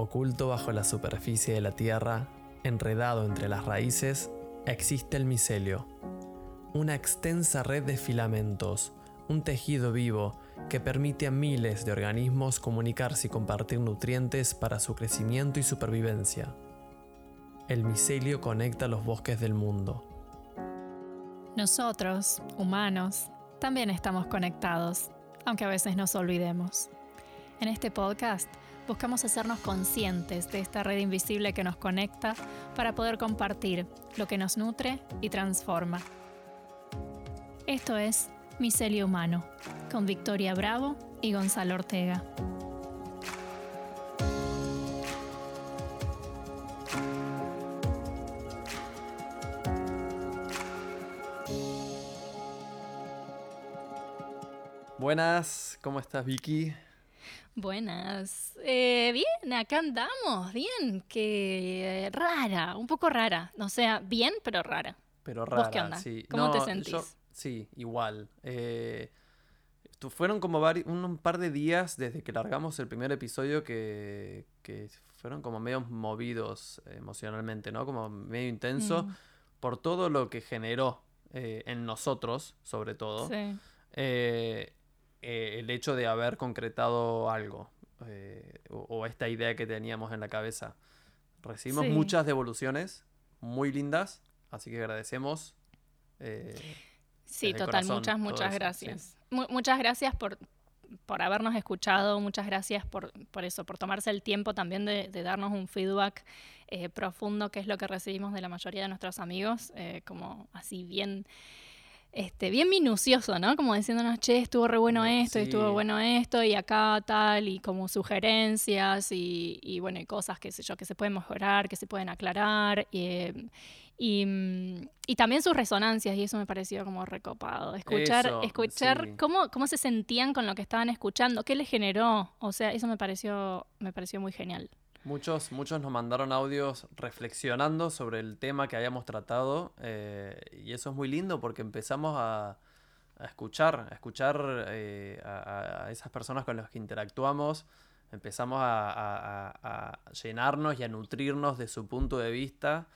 Oculto bajo la superficie de la Tierra, enredado entre las raíces, existe el micelio, una extensa red de filamentos, un tejido vivo que permite a miles de organismos comunicarse y compartir nutrientes para su crecimiento y supervivencia. El micelio conecta los bosques del mundo. Nosotros, humanos, también estamos conectados, aunque a veces nos olvidemos. En este podcast buscamos hacernos conscientes de esta red invisible que nos conecta para poder compartir lo que nos nutre y transforma. Esto es Micelio Humano, con Victoria Bravo y Gonzalo Ortega. Buenas, ¿cómo estás Vicky? Buenas. Eh, bien, acá andamos, bien, que rara, un poco rara. O sea, bien, pero rara. Pero rara, ¿Vos qué onda? sí. ¿Cómo No, te sentís? yo- sí, igual. Eh, fueron como un par de días desde que largamos el primer episodio que, que fueron como medio movidos emocionalmente, ¿no? Como medio intenso Mm, por todo lo que generó eh, en nosotros, sobre todo. sí. eh, eh, el hecho de haber concretado algo eh, o, o esta idea que teníamos en la cabeza. Recibimos Sí. muchas devoluciones muy lindas, así que agradecemos. eh, Sí, total, corazón, muchas, muchas eso, gracias. Mu- muchas gracias por, por habernos escuchado, muchas gracias por, por eso, por tomarse el tiempo también de, de darnos un feedback eh, profundo, que es lo que recibimos de la mayoría de nuestros amigos, eh, como así bien... Este, bien minucioso, ¿no? Como diciéndonos, che, estuvo re bueno No, esto, y estuvo bueno esto, y acá tal, y como sugerencias, y, y bueno, y cosas, qué sé yo, que se pueden mejorar, que se pueden aclarar, y, mm, y también sus resonancias, y eso me pareció como recopado. Escuchar, Eso, escuchar sí. cómo, cómo se sentían con lo que estaban escuchando, qué les generó. O sea, eso me pareció, me pareció muy genial. Muchos, muchos nos mandaron audios reflexionando sobre el tema que habíamos tratado eh, y eso es muy lindo porque empezamos a, a escuchar, a escuchar eh, a, a- esas personas con las que interactuamos, empezamos a- a llenarnos y a nutrirnos de su punto de vista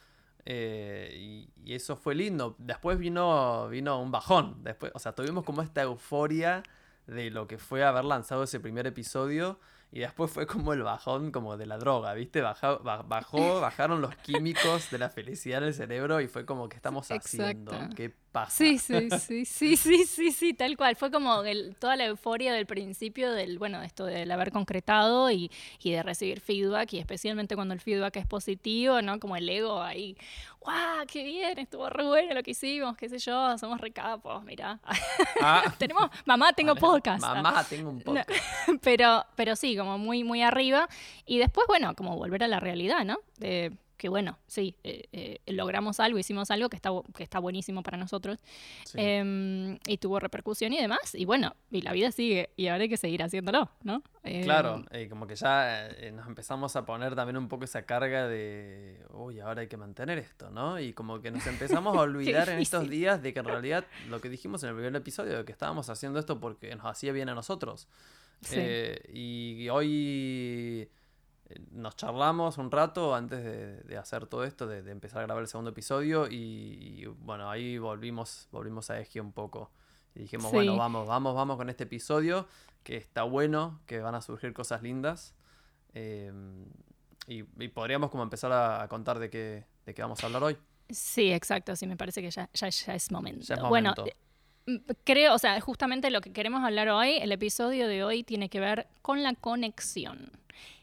eh, y, y eso fue lindo. Después vino, vino un bajón, después, o sea, tuvimos como esta euforia de lo que fue haber lanzado ese primer episodio y después fue como el bajón como de la droga, ¿viste? Bajó, ba- bajó, bajaron los químicos de la felicidad en el cerebro y fue como que estamos haciendo. ¿Qué pasa? Sí, sí, sí, sí, sí, sí, sí, tal cual. Fue como el- toda la euforia del principio del, bueno, esto del haber concretado y, y de recibir feedback, y especialmente cuando el feedback es positivo, ¿no? Como el ego ahí, ¡guau! ¡Qué bien! Estuvo re bueno lo que hicimos, qué sé yo, somos recapos, mirá. Ah, Tenemos, mamá, tengo vale, podcast. Mamá, tengo un podcast. pero, pero sí, como muy, muy arriba. Y después, bueno, como volver a la realidad, ¿no? De que bueno, sí, eh, eh, logramos algo, hicimos algo que está, que está buenísimo para nosotros. Sí. Em, y tuvo repercusión y demás. Y bueno, y la vida sigue. Y ahora hay que seguir haciéndolo, ¿no? Em, Claro, eh, como que ya eh, nos empezamos a poner también un poco esa carga de, uy, ahora hay que mantener esto, ¿no? Y como que nos empezamos a olvidar en estos días de que en realidad lo que dijimos en el primer episodio, de que estábamos haciendo esto porque nos hacía bien a nosotros. Sí. Eh, y hoy eh, nos charlamos un rato antes de, de hacer todo esto, de, de empezar a grabar el segundo episodio y, y, bueno, ahí volvimos, volvimos a Eje un poco. Y dijimos, Sí. bueno, vamos, vamos, vamos con este episodio, que está bueno, que van a surgir cosas lindas. Eh, y, y podríamos como empezar a, a contar de qué, de qué vamos a hablar hoy. Sí, exacto. Sí, me parece que ya, ya, ya es momento. Ya es Bueno, momento. Mm, Creo, o sea, justamente lo que queremos hablar hoy, el episodio de hoy tiene que ver con la conexión.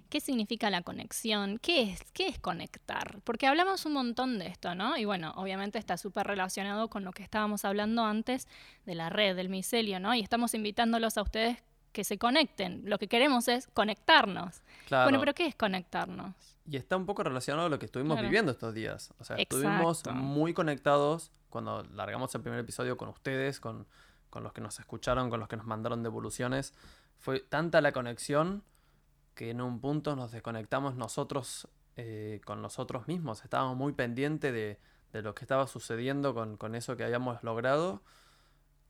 ¿Qué significa la conexión? ¿Qué es, qué es conectar? Porque hablamos un montón de esto, ¿no? Y bueno, obviamente está súper relacionado con lo que estábamos hablando antes de la red, del micelio, ¿no? Y estamos invitándolos a ustedes que se conecten. Lo que queremos es conectarnos. Claro. Bueno, pero ¿qué es conectarnos? Y está un poco relacionado a lo que estuvimos Claro. viviendo estos días. O sea, estuvimos muy conectados cuando largamos el primer episodio con ustedes, con, con los que nos escucharon, con los que nos mandaron devoluciones. Fue tanta la conexión que en un punto nos desconectamos nosotros eh, con nosotros mismos. Estábamos muy pendientes de, de lo que estaba sucediendo con, con eso que habíamos logrado.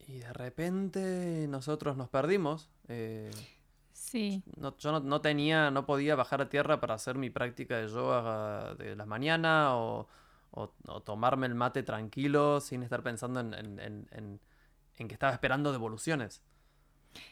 Y de repente nosotros nos perdimos. eh, Sí. No, yo no, no tenía, no podía bajar a tierra para hacer mi práctica de yoga de las mañanas o, o- o tomarme el mate tranquilo sin estar pensando en, en- en- en- en que estaba esperando devoluciones.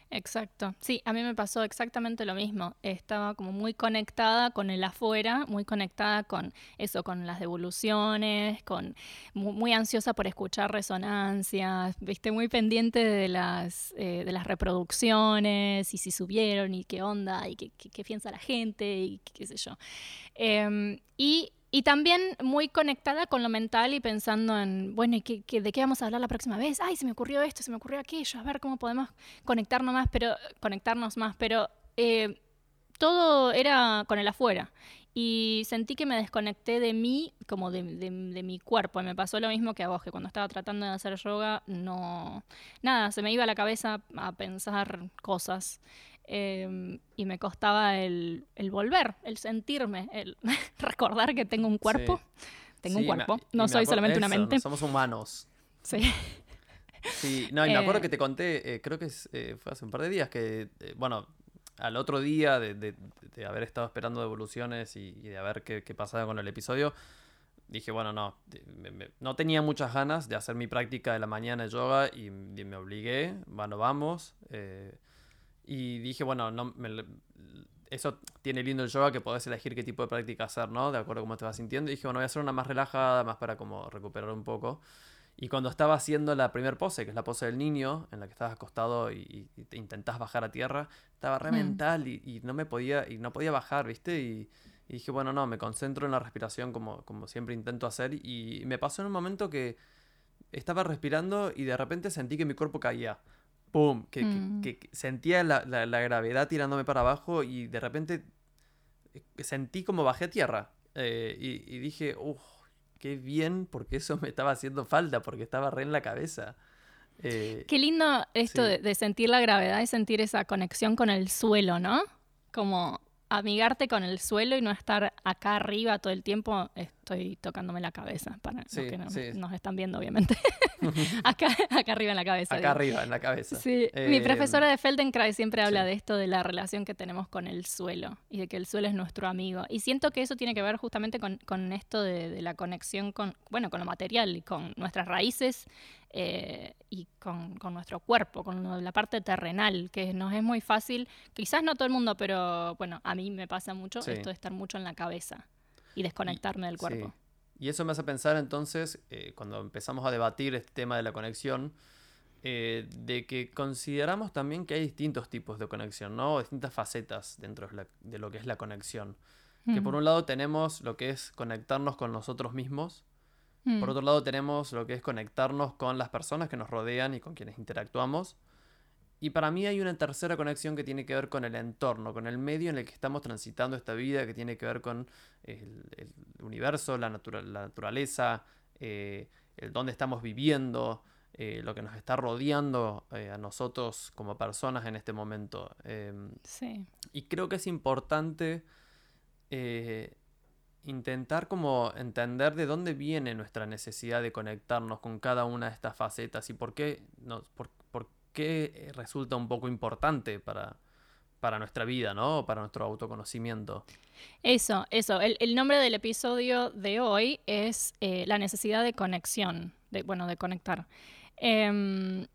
Exacto. Sí, a mí me pasó exactamente lo mismo. Estaba como muy conectada con el afuera, muy conectada con eso, con las devoluciones, con mu- muy, ansiosa por escuchar resonancias, viste, muy pendiente de las eh, de las reproducciones y si subieron y qué onda y qué, qué- piensa la gente y qué, qué sé yo. Em, y, y también muy conectada con lo mental y pensando en, bueno, ¿y qué- qué- ¿de qué vamos a hablar la próxima vez? Ay, se me ocurrió esto, se me ocurrió aquello, a ver cómo podemos conectarnos más, pero conectarnos más, pero eh, todo era con el afuera. Y sentí que me desconecté de mí, como de, de- de mi cuerpo. Y me pasó lo mismo que a vos, que cuando estaba tratando de hacer yoga, no. Nada, se me iba a la cabeza a pensar cosas. eh, y me costaba el, el volver, el sentirme, el recordar que tengo un cuerpo. Tengo Sí, un cuerpo, no soy solamente una mente. no somos humanos. Sí. Sí, no, y me acuerdo Eh, que te conté, eh, creo que es, eh, fue hace un par de días, que, bueno, al otro día de, de- de haber estado esperando devoluciones y, de ver qué, qué pasaba con el episodio, dije, bueno, no, no tenía muchas ganas de hacer mi práctica de la mañana de yoga y, y me obligué, bueno, vamos. eh, y dije, bueno, no, me- eso tiene lindo el yoga que podés elegir qué tipo de práctica hacer, ¿no? De acuerdo a cómo te vas sintiendo. Y dije, bueno, voy a hacer una más relajada, más para como recuperar un poco. Y cuando estaba haciendo la primer pose, que es la pose del niño, en la que estabas acostado y, y te intentás bajar a tierra, estaba re Mm. mental y, y no me podía, y no podía bajar, ¿viste? Y, y dije, bueno, no, me concentro en la respiración como, como siempre intento hacer. Y me pasó en un momento que estaba respirando y de repente sentí que mi cuerpo caía. ¡Pum! Que, Mm. que- que sentía la, la- la gravedad tirándome para abajo y de repente eh, sentí como bajé a tierra. Eh, y, y dije, uff, qué bien, porque eso me estaba haciendo falta, porque estaba re en la cabeza. Eh, Qué lindo esto Sí. de, de sentir la gravedad y sentir esa conexión con el suelo, ¿no? Como amigarte con el suelo y no estar acá arriba todo el tiempo. Estoy tocándome la cabeza para Sí, los que no, sí. nos están viendo, obviamente. acá, acá arriba en la cabeza. acá digo. arriba, en la cabeza. Sí, mi Eh, profesora de Feldenkrais siempre habla de esto, de la relación que tenemos con el suelo y de que el suelo es nuestro amigo. Y siento que eso tiene que ver justamente con, con esto de, de la conexión con, bueno, con lo material y con nuestras raíces eh, y con, con nuestro cuerpo, con la parte terrenal, que nos es muy fácil, quizás no todo el mundo, pero bueno, a mí me pasa mucho esto de estar mucho en la cabeza y desconectarme del cuerpo. Sí. Y eso me hace pensar entonces, eh, cuando empezamos a debatir este tema de la conexión, eh, de que consideramos también que hay distintos tipos de conexión, ¿no? Distintas facetas dentro de, la- de lo que es la conexión. Que por Mm, un lado tenemos lo que es conectarnos con nosotros mismos, mm, por otro lado tenemos lo que es conectarnos con las personas que nos rodean y con quienes interactuamos. Y para mí hay una tercera conexión que tiene que ver con el entorno, con el medio en el que estamos transitando esta vida, que tiene que ver con el, el universo, la, natura- la naturaleza, eh, el dónde estamos viviendo, eh, lo que nos está rodeando eh, a nosotros como personas en este momento. Em, sí. y creo que es importante intentar como entender de dónde viene nuestra necesidad de conectarnos con cada una de estas facetas y por qué, nos, por, eh, resulta un poco importante para, para nuestra vida, ¿no? Para nuestro autoconocimiento. Eso, eso. El, nombre del episodio de hoy es eh, la necesidad de conexión, bueno, de conectar. Em,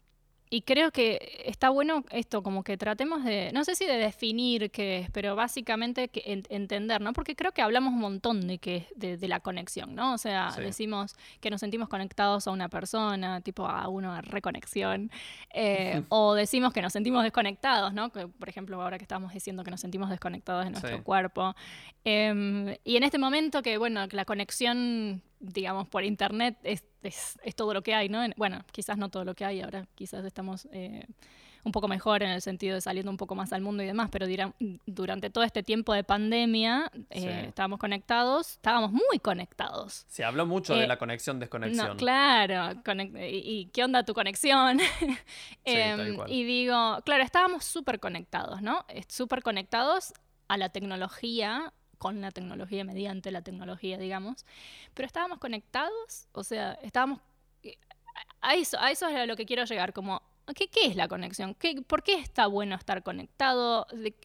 y creo que está bueno esto, como que tratemos de, no sé si de definir qué es, pero básicamente que entender, ¿no? Porque creo que hablamos un montón de, que, de, de la conexión, ¿no? O sea, Sí. decimos que nos sentimos conectados a una persona, tipo a una reconexión, eh, o decimos que nos sentimos desconectados, ¿no? Que, por ejemplo, ahora que estamos diciendo que nos sentimos desconectados de nuestro Sí. cuerpo. Em, y en este momento que, bueno, la conexión, digamos, por internet es, es- es todo lo que hay, ¿no? En- bueno, quizás no todo lo que hay, ahora quizás estamos eh, un poco mejor en el sentido de saliendo un poco más al mundo y demás, pero durante todo este tiempo de pandemia eh, Sí. estábamos conectados, estábamos muy conectados. Se habló mucho de Eh, la conexión-desconexión. No, claro, y, y qué onda tu conexión? Em, y digo, claro, estábamos súper conectados, ¿no? Súper conectados a la tecnología, con la tecnología, mediante la tecnología, digamos, pero estábamos conectados, o sea, estábamos... A eso, a eso es a lo que quiero llegar, como ¿qué, qué es la conexión? ¿Qué, ¿Por qué está bueno estar conectado? ¿De,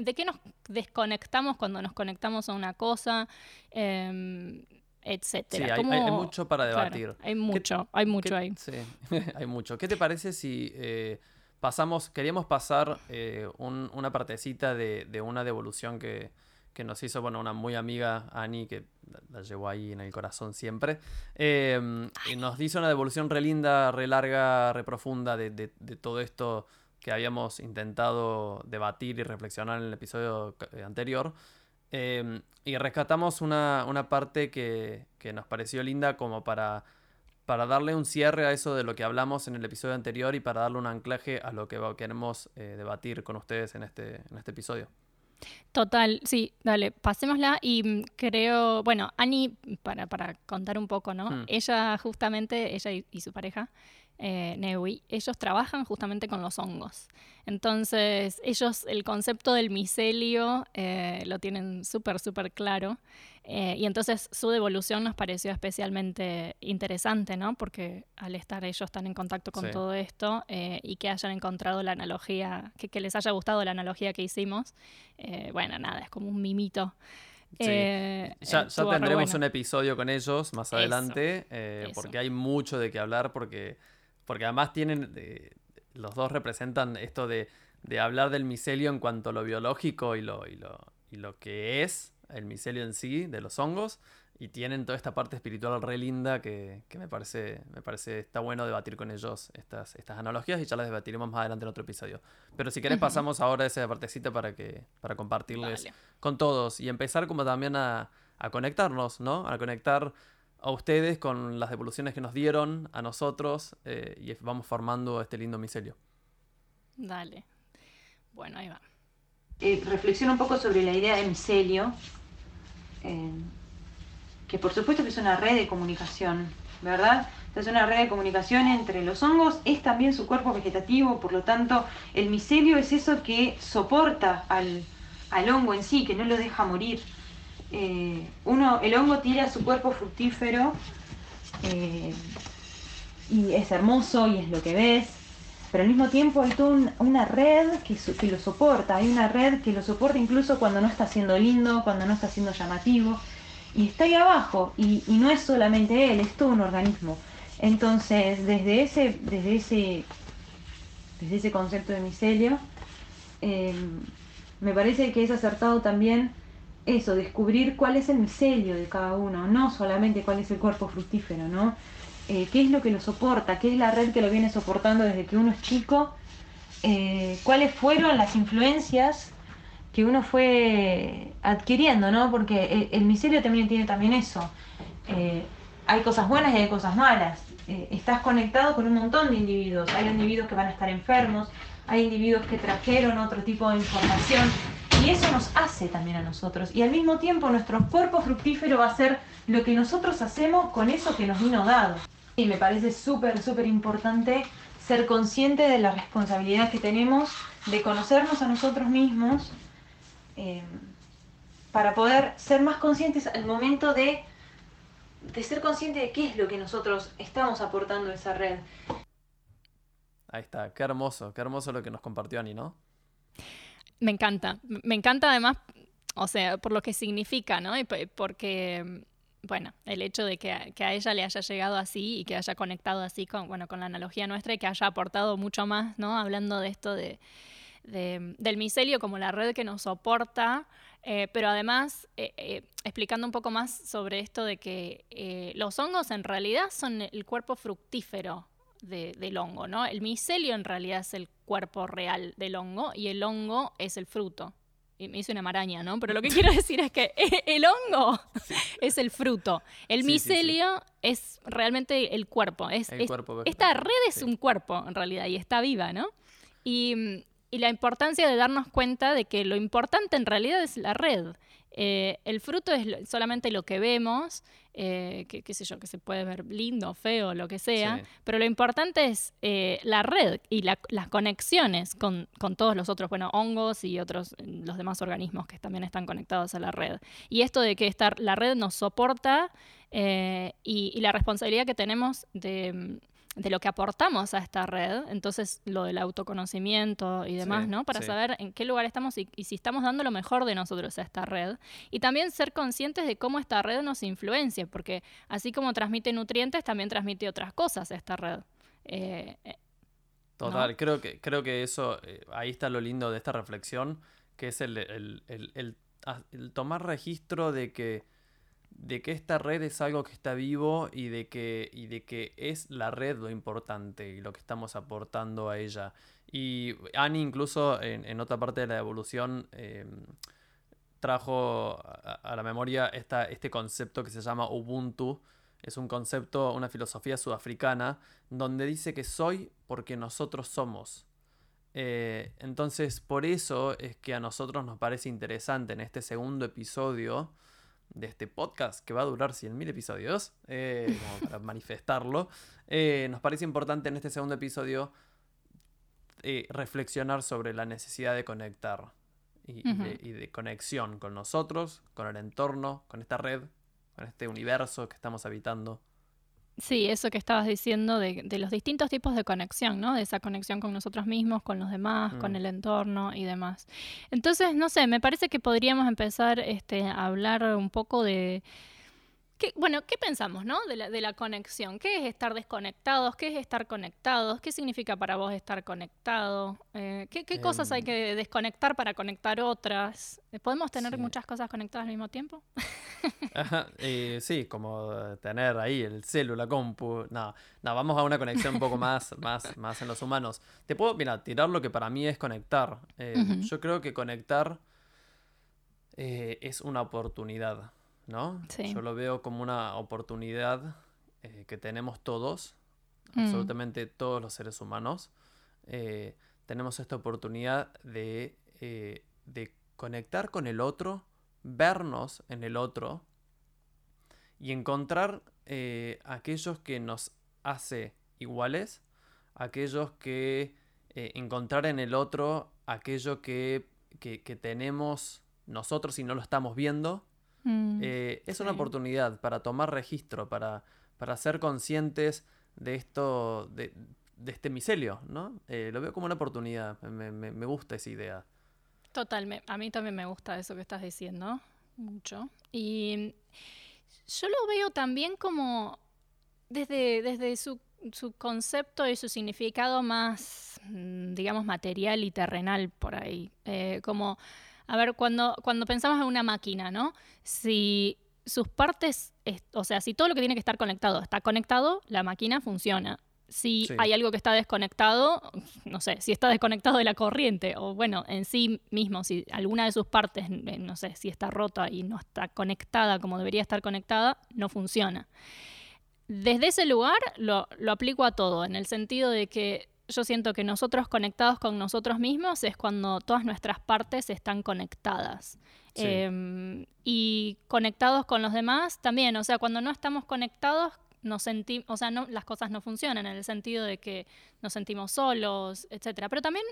de qué nos desconectamos cuando nos conectamos a una cosa? Eh, etcétera. Sí, hay, hay, mucho para debatir. Claro, hay mucho, hay mucho ¿Qué- ahí. Sí, hay mucho. ¿Qué te parece si eh, pasamos, queríamos pasar eh, un- una partecita de, de una devolución que, que nos hizo, bueno, una muy amiga, Ani, que la, llevó ahí en el corazón siempre. Eh, y nos hizo una devolución re linda, re larga, re profunda de, de- de todo esto que habíamos intentado debatir y reflexionar en el episodio eh, anterior. Eh, y rescatamos una, una parte que, que nos pareció linda como para, para darle un cierre a eso de lo que hablamos en el episodio anterior y para darle un anclaje a lo que queremos eh, debatir con ustedes en este, en este episodio. Total, sí, dale, pasémosla y mm, creo, bueno, Ani, para, para contar un poco, ¿no? Hmm. Ella justamente, ella y, y su pareja, eh, Neui, ellos trabajan justamente con los hongos. Entonces, ellos el concepto del micelio eh, lo tienen súper, súper claro. Eh, y entonces su devolución nos pareció especialmente interesante, ¿no? Porque al estar ellos tan en contacto con Sí. todo esto eh, y que hayan encontrado la analogía, que, que les haya gustado la analogía que hicimos, eh, bueno, nada, es como un mimito. Sí. Eh, Ya, ya tendremos bueno. un episodio con ellos más Eso, adelante, eh, eso. porque hay mucho de qué hablar, porque, porque además tienen, eh, los dos representan esto de, de hablar del micelio en cuanto a lo biológico y lo, y lo, y lo que es el micelio en sí, de los hongos, y tienen toda esta parte espiritual re linda que, que me parece, me parece está bueno debatir con ellos estas, estas analogías y ya las debatiremos más adelante en otro episodio. Pero si querés pasamos ahora a esa partecita para que, para compartirles con todos y empezar como también a, a conectarnos, ¿no? A conectar a ustedes con las devoluciones que nos dieron, a nosotros, eh, y vamos formando este lindo micelio. Dale. Bueno, ahí va. Eh, reflexiona un poco sobre la idea de micelio, eh, que por supuesto que es una red de comunicación, ¿verdad? Es una red de comunicación entre los hongos, es también su cuerpo vegetativo, por lo tanto el micelio es eso que soporta al, al hongo en sí, que no lo deja morir. Eh, uno, el hongo tira su cuerpo fructífero eh, y es hermoso y es lo que ves, pero al mismo tiempo hay toda un- una red que, lo soporta, hay una red que lo soporta incluso cuando no está siendo lindo, cuando no está siendo llamativo, y está ahí abajo, y, no es solamente él, es todo un organismo. Entonces, desde ese, desde ese, desde ese concepto de micelio, eh, me parece que es acertado también eso, descubrir cuál es el micelio de cada uno, no solamente cuál es el cuerpo fructífero, ¿no? Eh, qué es lo que lo soporta, qué es la red que lo viene soportando desde que uno es chico, eh, cuáles fueron las influencias que uno fue adquiriendo, ¿no? Porque el, el micelio también tiene también eso. Eh, hay cosas buenas y hay cosas malas. Eh, estás conectado con un montón de individuos. Hay individuos que van a estar enfermos, hay individuos que trajeron otro tipo de información y eso nos hace también a nosotros. Y al mismo tiempo nuestro cuerpo fructífero va a ser lo que nosotros hacemos con eso que nos vino dado. Y me parece súper, súper importante ser consciente de la responsabilidad que tenemos de conocernos a nosotros mismos eh, para poder ser más conscientes al momento de, de ser consciente de qué es lo que nosotros estamos aportando a esa red. Ahí está, qué hermoso, qué hermoso lo que nos compartió Ani, ¿no? Me encanta. Me encanta además, o sea, por lo que significa, ¿no? Y porque, bueno, el hecho de que a, ella le haya llegado así y que haya conectado así con, bueno, con la analogía nuestra y que haya aportado mucho más, ¿no? Hablando de esto de, de- del micelio como la red que nos soporta, eh, pero además eh, eh, explicando un poco más sobre esto de que eh, los hongos en realidad son el cuerpo fructífero de- del hongo, ¿no? El micelio en realidad es el cuerpo real del hongo y el hongo es el fruto. Y me hice una maraña, ¿no? Pero lo que quiero decir es que el hongo es el fruto. El Sí, sí, sí. micelio es realmente el cuerpo. Es, El es- cuerpo esta red es un cuerpo, en realidad, y está viva, ¿no? Y, y la importancia de darnos cuenta de que lo importante en realidad es la red. Eh, el fruto es solamente lo que vemos, eh, que, qué sé yo, que se puede ver lindo, feo, lo que sea, Sí. pero lo importante es eh, la red y la- las conexiones con, con todos los otros, bueno, hongos y otros, eh, los demás organismos que también están conectados a la red. Y esto de que esta, la red nos soporta y, y la responsabilidad que tenemos de, mm, de lo que aportamos a esta red, entonces lo del autoconocimiento y demás, Sí, ¿no? Para sí. saber en qué lugar estamos y, y si estamos dando lo mejor de nosotros a esta red. Y también ser conscientes de cómo esta red nos influencia, porque así como transmite nutrientes, también transmite otras cosas esta red. Eh, eh, Total, creo que, creo que eso, eh, ahí está lo lindo de esta reflexión, que es el, el- el- ah, el tomar registro de que, de que esta red es algo que está vivo y de que, y de que es la red lo importante y lo que estamos aportando a ella. Y Annie incluso en, en otra parte de la evolución eh, trajo a, a la memoria esta, este concepto que se llama Ubuntu. Es un concepto, una filosofía sudafricana, donde dice que soy porque nosotros somos. Eh, entonces, por eso es que a nosotros nos parece interesante en este segundo episodio de este podcast, que va a durar 100.000 episodios, eh, como para manifestarlo, eh, nos parece importante en este segundo episodio eh, reflexionar sobre la necesidad de conectar y, de, y de conexión con nosotros, con el entorno, con esta red, con este universo que estamos habitando. Sí, eso que estabas diciendo de, de los distintos tipos de conexión, ¿no? De esa conexión con nosotros mismos, con los demás, con Mm. el entorno y demás. Entonces, no sé, me parece que podríamos empezar este, a hablar un poco de... ¿qué- bueno, ¿qué pensamos, no? De la, de la conexión. ¿Qué es estar desconectados? ¿Qué es estar conectados? ¿Qué significa para vos estar conectado? Eh, ¿qué, qué cosas hay Em. que desconectar para conectar otras? ¿Podemos tener Sí. muchas cosas conectadas al mismo tiempo? Ajá, eh, sí, como eh, tener ahí el celu, la compu. No, no, vamos a una conexión un poco más, más, más en los humanos. Te puedo, mira, tirar lo que para mí es conectar. Eh. Yo creo que conectar eh, es una oportunidad, ¿no? Sí. Yo lo veo como una oportunidad eh, que tenemos todos, Mm. absolutamente todos los seres humanos. Eh, tenemos esta oportunidad de, eh, de conectar con el otro, vernos en el otro y encontrar aquellos que nos hace iguales, aquellos que encontrar en el otro aquello que, que- que tenemos nosotros y no lo estamos viendo. Mm, Eh, es una oportunidad para tomar registro, para, para ser conscientes de esto, de, de este micelio, ¿no? Eh, lo veo como una oportunidad, me, me- me gusta esa idea. Total, me- a mí también me gusta eso que estás diciendo, mucho. Y yo lo veo también como desde, desde su, su concepto y su significado más, mm, digamos, material y terrenal por ahí. Eh, como, a ver, cuando, cuando pensamos en una máquina, ¿no? Si sus partes, es- o sea, si todo lo que tiene que estar conectado está conectado, la máquina funciona. Si Sí. hay algo que está desconectado, no sé, si está desconectado de la corriente o bueno, en sí mismo, si alguna de sus partes, eh, no sé, si está rota y no está conectada como debería estar conectada, no funciona. Desde ese lugar lo, lo aplico a todo, en el sentido de que yo siento que nosotros conectados con nosotros mismos es cuando todas nuestras partes están conectadas. Sí. Em, y conectados con los demás también, o sea, cuando no estamos conectados, nos sentimos, o sea, no, las cosas no funcionan en el sentido de que nos sentimos solos, etcétera. Pero también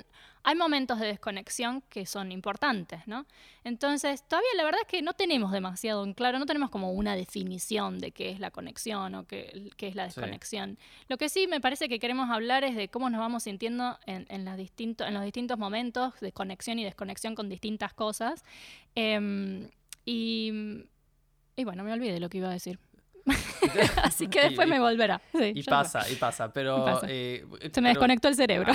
hay momentos de desconexión que son importantes, ¿no? Entonces, todavía la verdad es que no tenemos demasiado en claro, no tenemos como una definición de qué es la conexión o qué, qué es la Sí. desconexión. Lo que sí me parece que queremos hablar es de cómo nos vamos sintiendo en, en, las distinto- en los distintos momentos de conexión y desconexión con distintas cosas. Em, y, y bueno, me olvidé lo que iba a decir. Así que después y- me volverá. Sí, Y pasa, y pasa, pero... Pasa. eh. Se me desconectó el cerebro.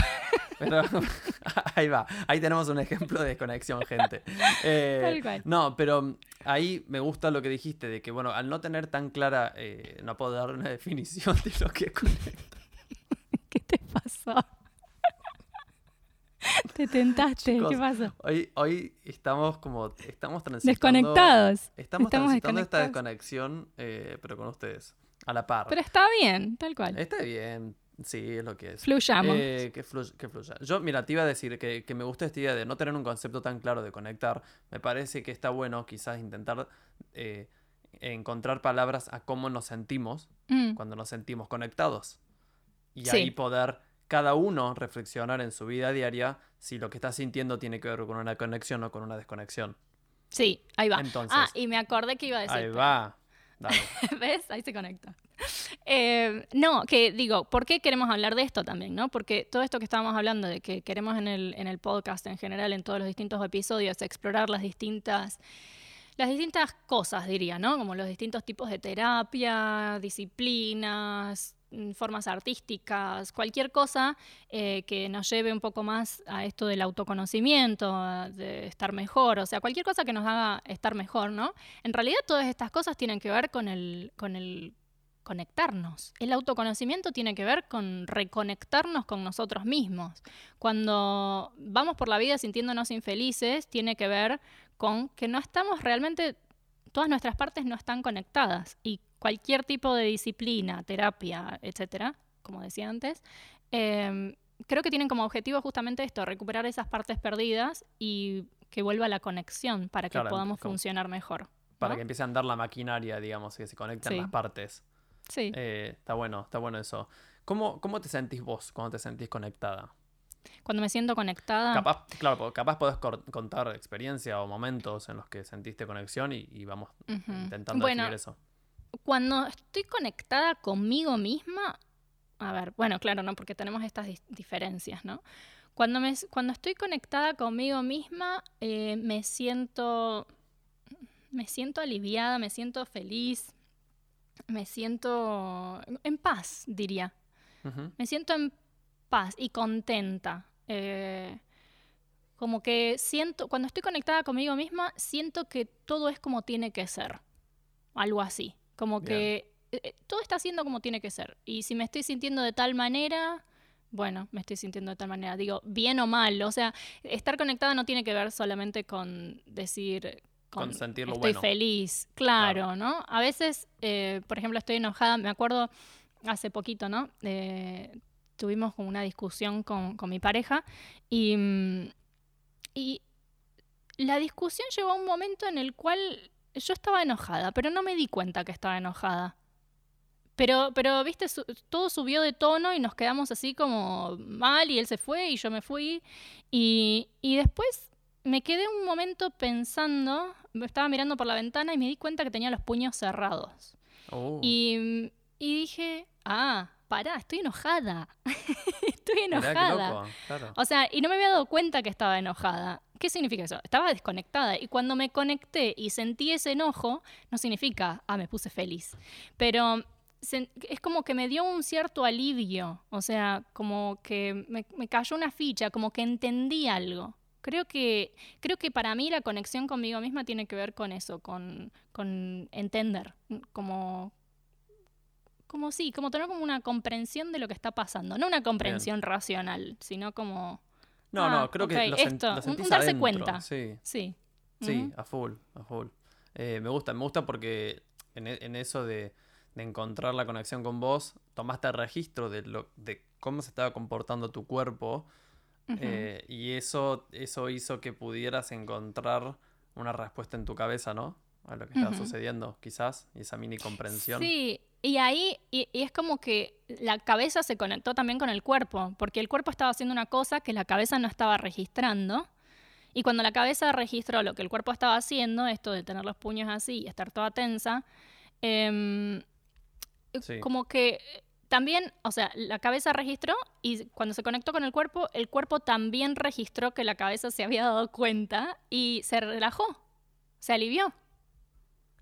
pero- ahí va, ahí tenemos un ejemplo de desconexión, gente. Eh, Tal cual. no, pero ahí me gusta lo que dijiste, de que, bueno, al no tener tan clara, eh, no puedo dar una definición de lo que es conectar. ¿Qué te pasó? Te tentaste. Chicos, ¿Qué pasó? Hoy, hoy estamos como, estamos transitando... Desconectados. Estamos, Estamos transitando esta desconexión, eh, pero con ustedes, a la par. Pero está bien, tal cual. Está bien, sí, es lo que es. Fluyamos. Eh, que, fluya, que fluya. Yo, mira, te iba a decir que, que me gusta esta idea de no tener un concepto tan claro de conectar. Me parece que está bueno quizás intentar eh, encontrar palabras a cómo nos sentimos Mm, cuando nos sentimos conectados. Y Sí. ahí poder cada uno reflexionar en su vida diaria si lo que está sintiendo tiene que ver con una conexión o con una desconexión. Sí, ahí va. Entonces, ah, y me acordé que iba a decir. ahí va. Dale. ¿Ves? Ahí se conecta. Eh, no, que digo, ¿por qué queremos hablar de esto también? ¿no? Porque todo esto que estábamos hablando de que queremos en el, en el podcast en general, en todos los distintos episodios, explorar las distintas las distintas cosas, diría, ¿no? Como los distintos tipos de terapia, disciplinas, formas artísticas, cualquier cosa eh, que nos lleve un poco más a esto del autoconocimiento, de estar mejor, o sea, cualquier cosa que nos haga estar mejor, ¿no? En realidad todas estas cosas tienen que ver con el, con el conectarnos. El autoconocimiento tiene que ver con reconectarnos con nosotros mismos. Cuando vamos por la vida sintiéndonos infelices, tiene que ver con que no estamos realmente, todas nuestras partes no están conectadas y cualquier tipo de disciplina, terapia, etcétera, como decía antes, em, creo que tienen como objetivo justamente esto, recuperar esas partes perdidas y que vuelva la conexión para que podamos funcionar mejor. Para que empiece a andar la maquinaria, digamos, y que se conecten las partes. Sí. Eh, está bueno, está bueno eso. ¿Cómo, ¿Cómo te sentís vos cuando te sentís conectada? Cuando me siento conectada. Capaz, claro, capaz podés contar experiencia o momentos en los que sentiste conexión y, vamos intentando bueno, eso. Cuando estoy conectada conmigo misma, a ver, bueno, claro, no, porque tenemos estas diferencias, ¿no? Cuando, me, cuando estoy conectada conmigo misma, eh, me siento. Me siento aliviada, me siento feliz, me siento en paz, diría. Me siento en paz y contenta. Eh, como que siento, cuando estoy conectada conmigo misma, siento que todo es como tiene que ser. Algo así. Como que eh, eh, todo está siendo como tiene que ser. Y si me estoy sintiendo de tal manera, bueno, me estoy sintiendo de tal manera. Digo, bien o mal. O sea, estar conectada no tiene que ver solamente con decir. Con, sentirlo estoy feliz, claro, ¿no? A veces, por ejemplo, estoy enojada, me acuerdo hace poquito, ¿no? tuvimos como una discusión con, mi pareja y, mm, y la discusión llegó a un momento en el cual yo estaba enojada, pero no me di cuenta que estaba enojada. Pero, pero viste, todo subió de tono y nos quedamos así como mal y él se fue y yo me fui. Y, y después me quedé un momento pensando, estaba mirando por la ventana y me di cuenta que tenía los puños cerrados. Oh. Y, y dije, ah, pará, estoy enojada. estoy enojada. O sea, y no me había dado cuenta que estaba enojada. ¿Qué significa eso? Estaba desconectada. Y cuando me conecté y sentí ese enojo, no significa, ah, me puse feliz. Pero es como que me dio un cierto alivio. O sea, como que me, cayó una ficha, como que entendí algo. Creo que, creo que para mí la conexión conmigo misma tiene que ver con eso, con, con entender, como, como sí, como tener como una comprensión de lo que está pasando. No una comprensión racional, sino como. No, no, ah, creo que lo, esto, un, darse cuenta. Sí. Sí. Sí, a full, a full. Eh, me gusta, me gusta porque en, e, en eso de, de, encontrar la conexión con vos, tomaste registro de, lo, de cómo se estaba comportando tu cuerpo. Eh, y eso, eso hizo que pudieras encontrar una respuesta en tu cabeza, ¿no? A lo que estaba sucediendo, quizás, y esa mini comprensión. Sí, y ahí, y, es como que la cabeza se conectó también con el cuerpo, porque el cuerpo estaba haciendo una cosa que la cabeza no estaba registrando. Y cuando la cabeza registró lo que el cuerpo estaba haciendo, esto de tener los puños así y estar toda tensa, em, como que también, o sea, la cabeza registró y cuando se conectó con el cuerpo, el cuerpo también registró que la cabeza se había dado cuenta y se relajó, se alivió.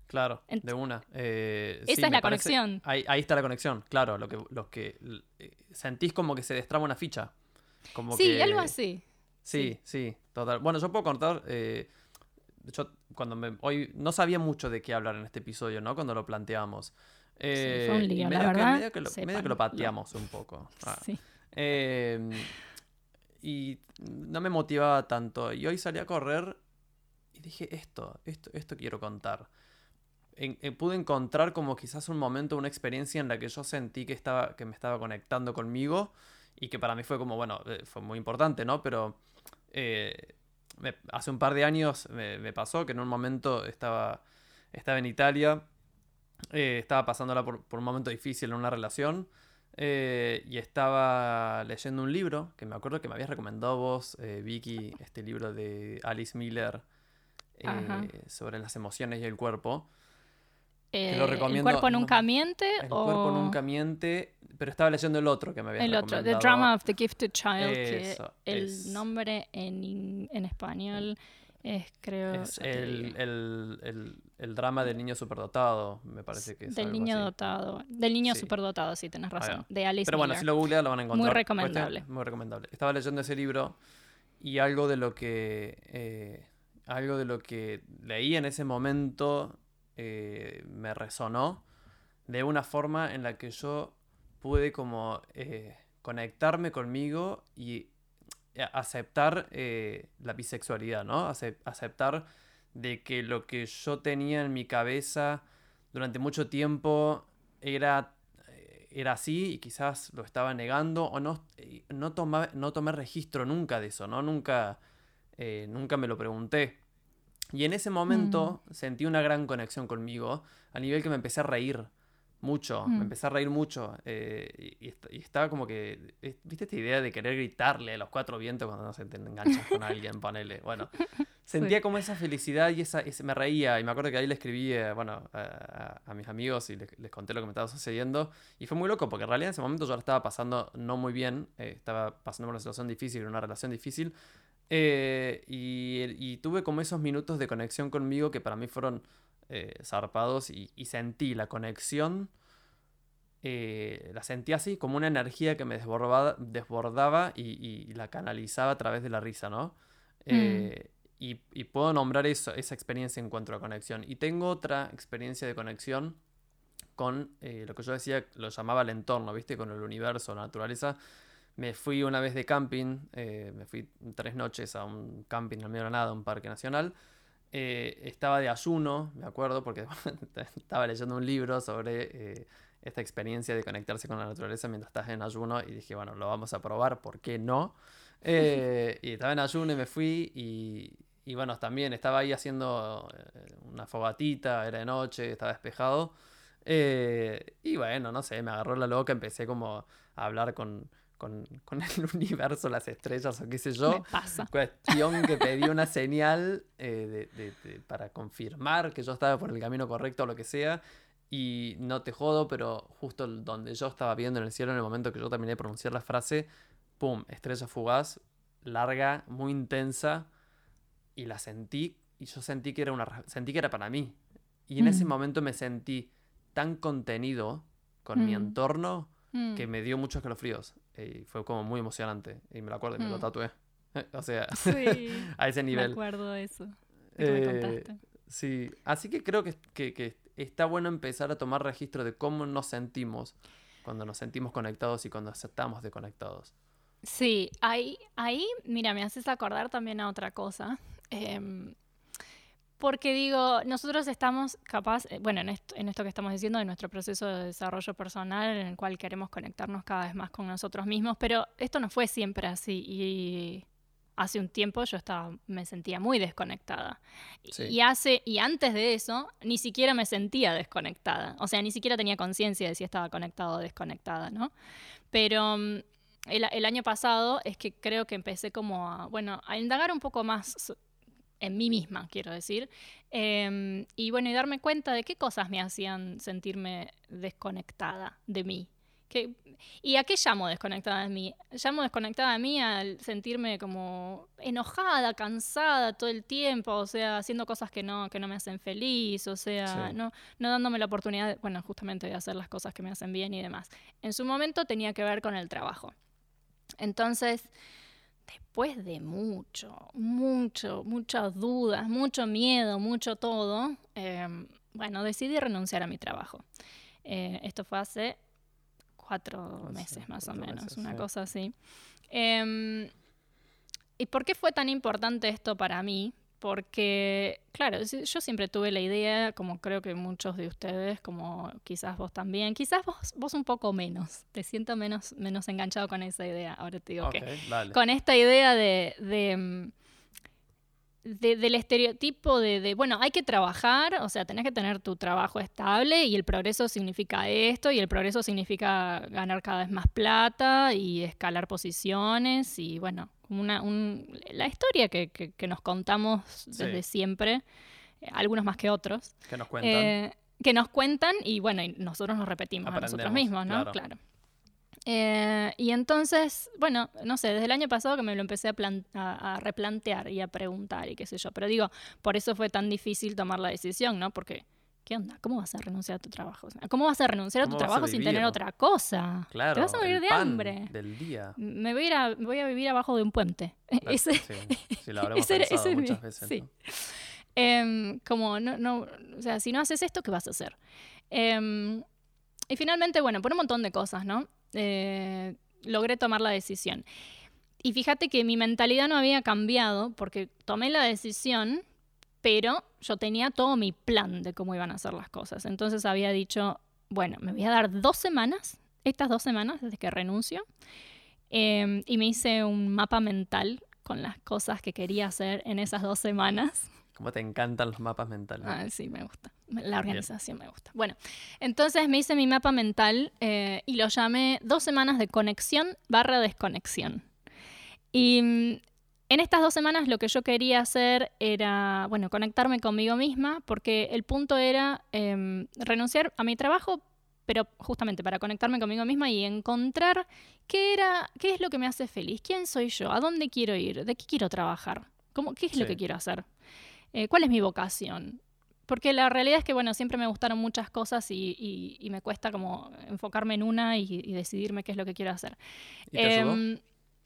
Claro, de una. Eh, esa es la conexión. Ahí, está la conexión, claro. Lo que, los que eh, sentís como que se destraba una ficha. Como sí, algo así. Sí, sí, total. Bueno, yo puedo contar. Eh, yo cuando me, hoy no sabía mucho de qué hablar en este episodio, ¿no? Cuando lo planteamos. Eh, fue un lío, la verdad. medio, que lo, medio que lo, pateamos un poco. Ah. Sí. Em, y no me motivaba tanto. Y hoy salí a correr y dije, esto, esto, esto quiero contar. Eh, pude encontrar como quizás un momento, una experiencia en la que yo sentí que, estaba, que me estaba conectando conmigo y que para mí fue como, bueno, eh, fue muy importante, ¿no? Pero eh, hace un par de años me, pasó que en un momento estaba, estaba en Italia, estaba pasándola por, por, un momento difícil en una relación y estaba leyendo un libro que me acuerdo que me habías recomendado vos, Vicky, este libro de Alice Miller sobre las emociones y el cuerpo. Eh, lo ¿El recomiendo, cuerpo nunca miente El o cuerpo nunca miente, pero estaba leyendo el otro que me había el otro? The Drama of the Gifted Child, que el es. nombre en, en español es, creo, Es el, el, el, el drama del niño superdotado, me parece que es del algo niño así. dotado. Del niño Sí. superdotado, sí, tenés razón. De Alice Pero bueno, si lo googlean lo van a encontrar. Cuestión- recomendable. Muy recomendable. Estaba leyendo ese libro y algo de lo que eh, algo de lo que leí en ese momento eh, me resonó de una forma en la que yo pude como eh, conectarme conmigo y a- aceptar eh, la bisexualidad, ¿no? Acep- aceptar de que lo que yo tenía en mi cabeza durante mucho tiempo era, eh, era así y quizás lo estaba negando o no, eh, no, no tomé registro nunca de eso, ¿no? Nunca, eh, nunca me lo pregunté. Y en ese momento sentí una gran conexión conmigo, a nivel que me empecé a reír mucho, me Mm. empecé a reír mucho. eh, y, y est- y estaba como que, eh, ¿viste esta idea de querer gritarle a los cuatro vientos cuando no se te enganchas con alguien, ponele? Bueno, sentía como esa felicidad y esa, me reía. Y me acuerdo que ahí le escribí, eh, bueno, a, a- a mis amigos y les, les conté lo que me estaba sucediendo. Y fue muy loco porque en realidad en ese momento yo la estaba pasando no muy bien, eh, estaba pasando por una situación difícil, una relación difícil. Eh, y, y tuve como esos minutos de conexión conmigo que para mí fueron eh, zarpados y, y sentí la conexión, eh, la sentí así como una energía que me desbordaba, desbordaba y, y la canalizaba a través de la risa, ¿no? Eh, y, puedo nombrar eso, esa experiencia en cuanto a conexión. Y tengo otra experiencia de conexión con eh, lo que yo decía, lo llamaba el entorno, ¿viste? Con el universo, la naturaleza. Me fui una vez de camping, eh, me fui tres noches a un camping en el medio de la nada, un parque nacional. Eh, estaba de ayuno, me acuerdo, porque estaba leyendo un libro sobre eh, esta experiencia de conectarse con la naturaleza mientras estás en ayuno y dije, bueno, lo vamos a probar, ¿por qué no? Eh, y estaba en ayuno y me fui y, y bueno, también estaba ahí haciendo una fogatita, era de noche, estaba despejado. Y bueno, no sé, me agarró la loca, empecé como a hablar con, con, con el universo, las estrellas o qué sé yo. Me pasa. Cuestión que pedí una señal eh, de- de- de- para confirmar que yo estaba por el camino correcto o lo que sea. Y no te jodo, pero justo donde yo estaba viendo en el cielo, en el momento que yo terminé de pronunciar la frase, ¡pum! Estrella fugaz, larga, muy intensa. Y la sentí, y yo sentí que era, una, sentí que era para mí. Y en ese Mm. momento me sentí tan contenido con mi Mm. entorno Mm. que me dio muchos escalofríos. Y fue como muy emocionante. Y me lo acuerdo y me lo Mm. tatué. O sea, Sí, a ese me nivel. acuerdo de eso. me Eh, sí, así que creo que, que- que está bueno empezar a tomar registro de cómo nos sentimos cuando nos sentimos conectados y cuando estamos desconectados. Sí, ahí, ahí, mira, me haces acordar también a otra cosa. Em, porque digo, nosotros estamos capaz, eh, bueno, en esto, en esto que estamos diciendo, de nuestro proceso de desarrollo personal, en el cual queremos conectarnos cada vez más con nosotros mismos, pero esto no fue siempre así. Y hace un tiempo yo estaba, me sentía muy desconectada. Y- Sí. Y hace, y antes de eso, ni siquiera me sentía desconectada. O sea, ni siquiera tenía conciencia de si estaba conectada o desconectada, ¿no? Pero mm, el, el año pasado es que creo que empecé como a, bueno, a indagar un poco más en mí misma, quiero decir. Em, y bueno, y darme cuenta de qué cosas me hacían sentirme desconectada de mí. Que, ¿Y a qué llamo desconectada de mí? Llamo desconectada de mí al sentirme como enojada, cansada todo el tiempo, o sea, haciendo cosas que no, que no me hacen feliz, o sea, Sí. no, no dándome la oportunidad, de- bueno, justamente de hacer las cosas que me hacen bien y demás. En su momento tenía que ver con el trabajo. Entonces, después de mucho, mucho, muchas dudas, mucho miedo, mucho todo, eh, bueno, decidí renunciar a mi trabajo. Eh, esto fue hace cuatro Hace meses más o menos, meses, una sí. cosa así. Em, ¿Y por qué fue tan importante esto para mí? Porque, claro, yo siempre tuve la idea, como creo que muchos de ustedes, como quizás vos también, quizás vos, vos un poco menos, te siento menos, menos enganchado con esa idea, ahora te digo que dale. con esta idea de, de, mm, de- del estereotipo de, de, bueno, hay que trabajar, o sea, tenés que tener tu trabajo estable y el progreso significa esto y el progreso significa ganar cada vez más plata y escalar posiciones y bueno, una, un- la historia que, que- que nos contamos desde siempre, eh, algunos más que otros. ¿Qué nos cuentan? Eh, que nos cuentan y bueno, y nosotros nos repetimos a nosotros mismos, ¿no? claro. Claro. Eh, y entonces, bueno, no sé, desde el año pasado que me lo empecé a- a replantear y a preguntar y qué sé yo. Pero digo, por eso fue tan difícil tomar la decisión, ¿no? Porque, ¿qué onda? ¿Cómo vas a renunciar a tu trabajo? O sea, ¿Cómo vas a renunciar a tu ¿Cómo vas a trabajo sin tener otra cosa? Claro. Te vas a morir de hambre. Del día. Me voy a, ir a, voy a vivir abajo de un puente. La- Ese- sí, sí, lo habremos ese era- pensado ese es mi- muchas veces. sí. ¿no? Em, como, no, no, o sea, si no haces esto, ¿qué vas a hacer? Em, y finalmente, bueno, por un montón de cosas, ¿no? Eh, logré tomar la decisión. Y fíjate que mi mentalidad no había cambiado porque tomé la decisión, pero yo tenía todo mi plan de cómo iban a ser las cosas. Entonces había dicho, bueno, me voy a dar dos semanas, estas dos semanas desde que renuncio, em, y me hice un mapa mental con las cosas que quería hacer en esas dos semanas. ¿Cómo te encantan los mapas mentales? Ah, sí, me gusta. La organización me gusta. Bueno, entonces me hice mi mapa mental eh, y lo llamé dos semanas de conexión barra desconexión. Y mm, en estas dos semanas lo que yo quería hacer era, bueno, conectarme conmigo misma, porque el punto era em, renunciar a mi trabajo, pero justamente para conectarme conmigo misma y encontrar qué era, qué es lo que me hace feliz, quién soy yo, a dónde quiero ir, de qué quiero trabajar, cómo, qué es lo que quiero hacer, Eh, cuál es mi vocación. Porque la realidad es que, bueno, siempre me gustaron muchas cosas y, y- y me cuesta como enfocarme en una y, y decidirme qué es lo que quiero hacer. ¿Y te ayudó? Em,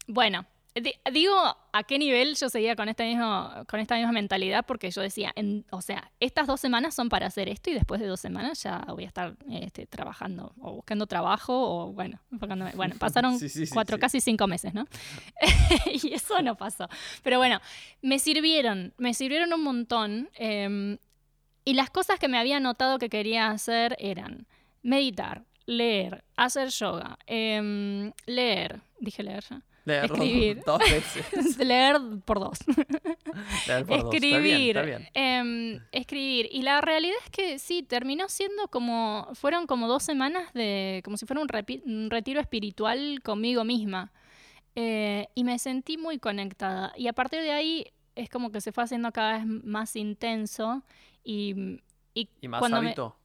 bueno, di- digo a qué nivel yo seguía con, este mismo, con esta misma mentalidad, porque yo decía, en- o sea, estas dos semanas son para hacer esto y después de dos semanas ya voy a estar este, trabajando o buscando trabajo o, bueno, enfocándome. Bueno, pasaron Sí, sí, sí, cuatro, casi cinco meses, ¿no? y eso no pasó. Pero bueno, me sirvieron, me sirvieron un montón. em, y las cosas que me había notado que quería hacer eran meditar, leer, hacer yoga, em, leer, dije leer ya. Leer escribir. dos veces. leer por dos. Leer por dos. Está bien, escribir. está bien. em, escribir. Y la realidad es que sí, terminó siendo como. Fueron como dos semanas de. como si fuera un, retiro espiritual conmigo misma. Eh, y me sentí muy conectada. Y a partir de ahí es como que se fue haciendo cada vez más intenso. Y, y ¿Y más me- hábito?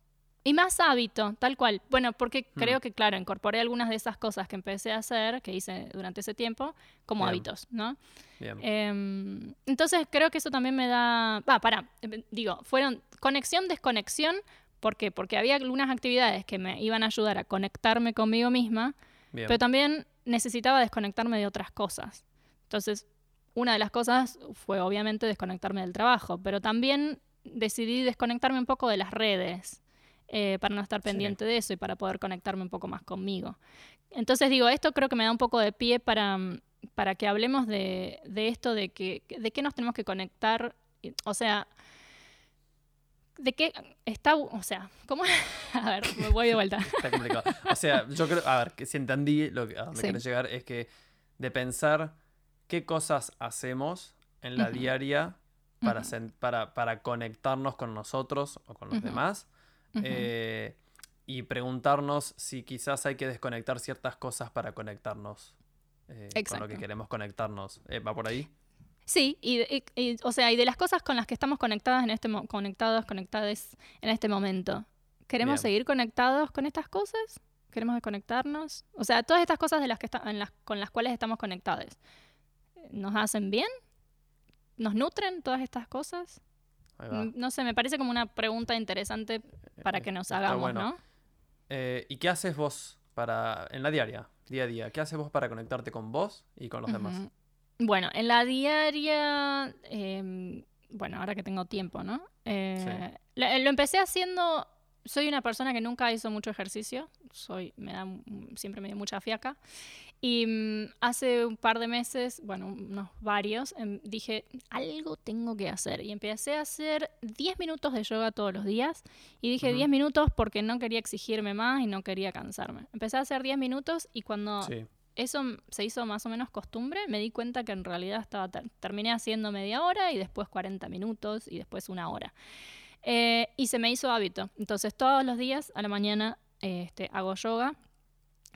Y más hábito, tal cual. Bueno, porque Mm. creo que, claro, incorporé algunas de esas cosas que empecé a hacer, que hice durante ese tiempo, como Bien. hábitos, ¿no? Bien. Em, entonces creo que eso también me da... Va, para, digo, fueron conexión, desconexión. ¿Por qué? Porque había algunas actividades que me iban a ayudar a conectarme conmigo misma, bien. pero también necesitaba desconectarme de otras cosas. Entonces, una de las cosas fue obviamente desconectarme del trabajo, pero también decidí desconectarme un poco de las redes eh, para no estar Sí. pendiente de eso y para poder conectarme un poco más conmigo. Entonces digo, esto creo que me da un poco de pie para, mm, para que hablemos de, de esto, de, que, de qué nos tenemos que conectar, o sea, de qué está, o sea, ¿cómo? A ver, me voy de vuelta. Está complicado. O sea, yo creo, a ver, que si entendí lo que, a donde Sí. querés llegar es que de pensar qué cosas hacemos en la diaria para, para, para conectarnos con nosotros o con los demás Ujú. eh, y preguntarnos si quizás hay que desconectar ciertas cosas para conectarnos eh, con lo que queremos conectarnos. Eh, ¿Va por ahí? Sí, y, y- y, o sea, y de las cosas con las que estamos conectadas en este conectados, conectadas en este momento. ¿Queremos Bien. seguir conectados con estas cosas? ¿Queremos desconectarnos? O sea, todas estas cosas de las que en las, con las cuales estamos conectados. ¿Nos hacen bien? ¿Nos nutren todas estas cosas? Mm, No sé, me parece como una pregunta interesante para que nos hagamos, bueno. ¿no? Eh, ¿Y qué haces vos para, en la diaria, día a día? ¿Qué haces vos para conectarte con vos y con los demás? Bueno, en la diaria, em, bueno, ahora que tengo tiempo, ¿no? Eh, la- lo empecé haciendo, soy una persona que nunca hizo mucho ejercicio, soy, me da, mm, siempre me dio mucha fiaca. Y mm, hace un par de meses, bueno, unos varios, em, dije, algo tengo que hacer. Y empecé a hacer 10 minutos de yoga todos los días. Y dije Ujú. 10 minutos porque no quería exigirme más y no quería cansarme. Empecé a hacer 10 minutos y cuando Sí. eso m- se hizo más o menos costumbre, me di cuenta que en realidad estaba ter- terminé haciendo media hora y después 40 minutos y después una hora. Eh, y se me hizo hábito. Entonces todos los días a la mañana eh, este, hago yoga.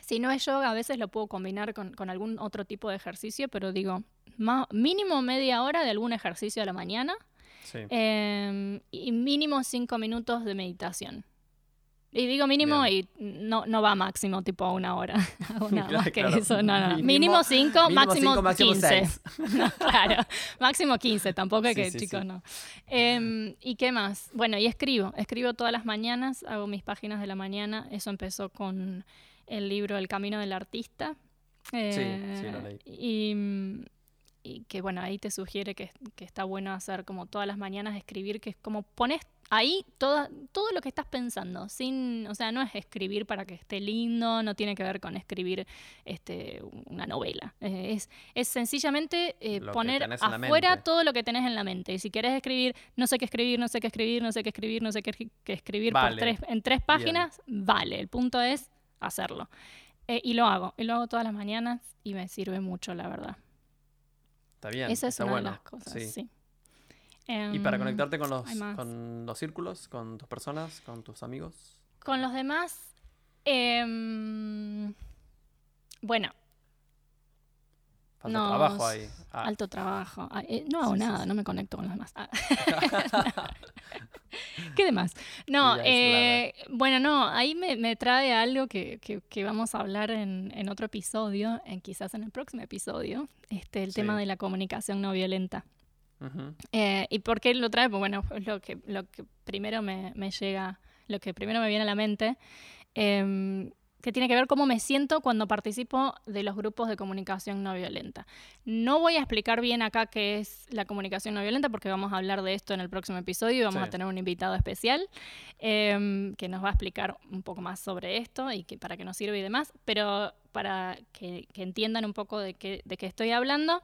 Si no es yoga, a veces lo puedo combinar con, con algún otro tipo de ejercicio, pero digo, mínimo media hora de algún ejercicio a la mañana Sí. eh, y mínimo cinco minutos de meditación. Y digo mínimo Bien. y no, no va máximo, tipo a una hora. Nada Claro, más que claro. eso. No, no. Mínimo- Mínimo 5, mínimo máximo cinco, máximo 15. seis. No, claro, máximo 15, tampoco es Sí, que sí, chicos sí. no. Em, ¿Y qué más? Bueno, y escribo, escribo todas las mañanas, hago mis páginas de la mañana. Eso empezó con el libro El Camino del Artista. Eh, sí, lo leí. Y, y que bueno, ahí te sugiere que, que está bueno hacer como todas las mañanas escribir, que es como pones ahí toda, todo lo que estás pensando, sin, o sea, no es escribir para que esté lindo, no tiene que ver con escribir este, una novela. Es, es sencillamente eh, poner afuera todo lo que tenés en la mente. Y si querés escribir, no sé qué escribir, no sé qué escribir, no sé qué escribir, no sé qué, qué escribir por tres, en tres páginas, vale. El punto es hacerlo. Eh, y lo hago, y lo hago todas las mañanas y me sirve mucho, la verdad. Está bien. Esa es está una bueno. de las cosas, sí. sí. Y para Em, conectarte con los, con círculos, con tus personas, con tus amigos. Con los demás, em, bueno, Falta No, trabajo ahí. Ah, alto trabajo. Ah, eh, no hago Sí, nada, sí. no me conecto con los demás. Ah. ¿Qué demás? No, eh, bueno, no, ahí me, me trae algo que, que- que vamos a hablar en, en otro episodio, en, quizás en el próximo episodio, este, el tema de la comunicación no violenta. Ujú. Eh, ¿Y por qué lo trae? Pues bueno, lo que, lo que primero me, me llega, lo que primero me viene a la mente, em, que tiene que ver cómo me siento cuando participo de los grupos de comunicación no violenta. No voy a explicar bien acá qué es la comunicación no violenta porque vamos a hablar de esto en el próximo episodio y vamos Sí. a tener un invitado especial em, que nos va a explicar un poco más sobre esto y que, para qué nos sirve y demás, pero para que, que entiendan un poco de qué, de qué estoy hablando.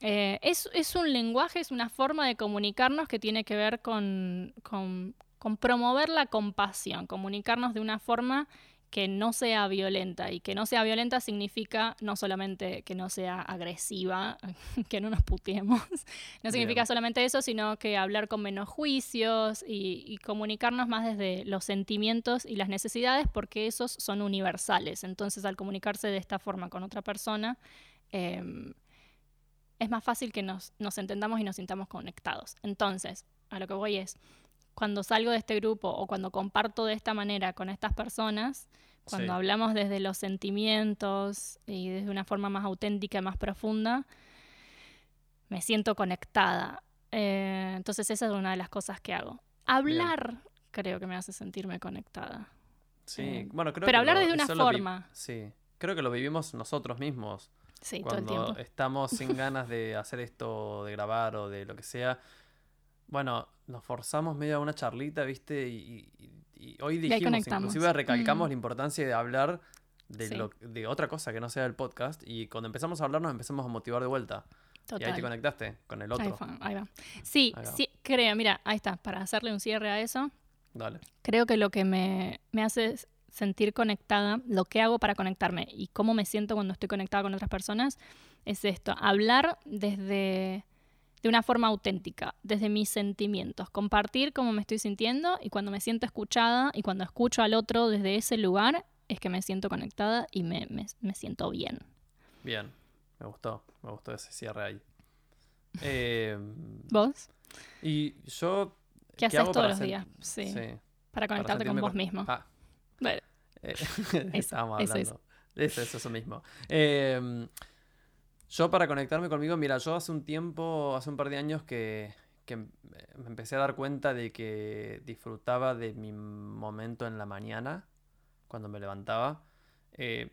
Eh, es, es un lenguaje, es una forma de comunicarnos que tiene que ver con, con- con promover la compasión, comunicarnos de una forma que no sea violenta. Y que no sea violenta significa no solamente que no sea agresiva, que no nos puteemos, no significa Bien. solamente eso, sino que hablar con menos juicios y, y comunicarnos más desde los sentimientos y las necesidades, porque esos son universales. Entonces, al comunicarse de esta forma con otra persona, em, es más fácil que nos, nos entendamos y nos sintamos conectados. Entonces, a lo que voy es, cuando salgo de este grupo o cuando comparto de esta manera con estas personas, cuando Sí. hablamos desde los sentimientos y desde una forma más auténtica y más profunda, me siento conectada. Eh, entonces esa es una de las cosas que hago. Hablar creo que me hace sentirme conectada. Sí, Eh, bueno, creo pero que hablar lo- desde una forma. Sí, creo que lo vivimos nosotros mismos. Sí, todo el cuando tiempo. estamos sin ganas de hacer esto, de grabar o de lo que sea. Bueno, nos forzamos medio a una charlita, ¿viste? Y, y- y hoy dijimos, inclusive recalcamos Mm. la importancia de hablar de, Sí. lo- de otra cosa que no sea el podcast. Y cuando empezamos a hablar nos empezamos a motivar de vuelta. Y ahí te Total. conectaste con el Ahí, otro. fue, ahí va. Sí, Ahí va. sí, creo, mira, ahí está, para hacerle un cierre a eso, Dale. creo que lo que me, me hace sentir conectada, lo que hago para conectarme y cómo me siento cuando estoy conectada con otras personas, es esto, hablar desde de una forma auténtica, desde mis sentimientos, compartir cómo me estoy sintiendo y cuando me siento escuchada y cuando escucho al otro desde ese lugar, es que me siento conectada y me, me- me siento bien. Bien. Me gustó. Me gustó ese cierre ahí. Eh, ¿Vos? y yo... ¿Qué haces hago todos los días? Sí, sí, para para conectarte con vos con- mismo. Ah, Bueno, Eh, estábamos eso hablando. Eso es eso mismo. Eh, yo para conectarme conmigo, mira, yo hace un tiempo, hace un par de años que, que me me empecé a dar cuenta de que disfrutaba de mi momento en la mañana, cuando me levantaba. Eh,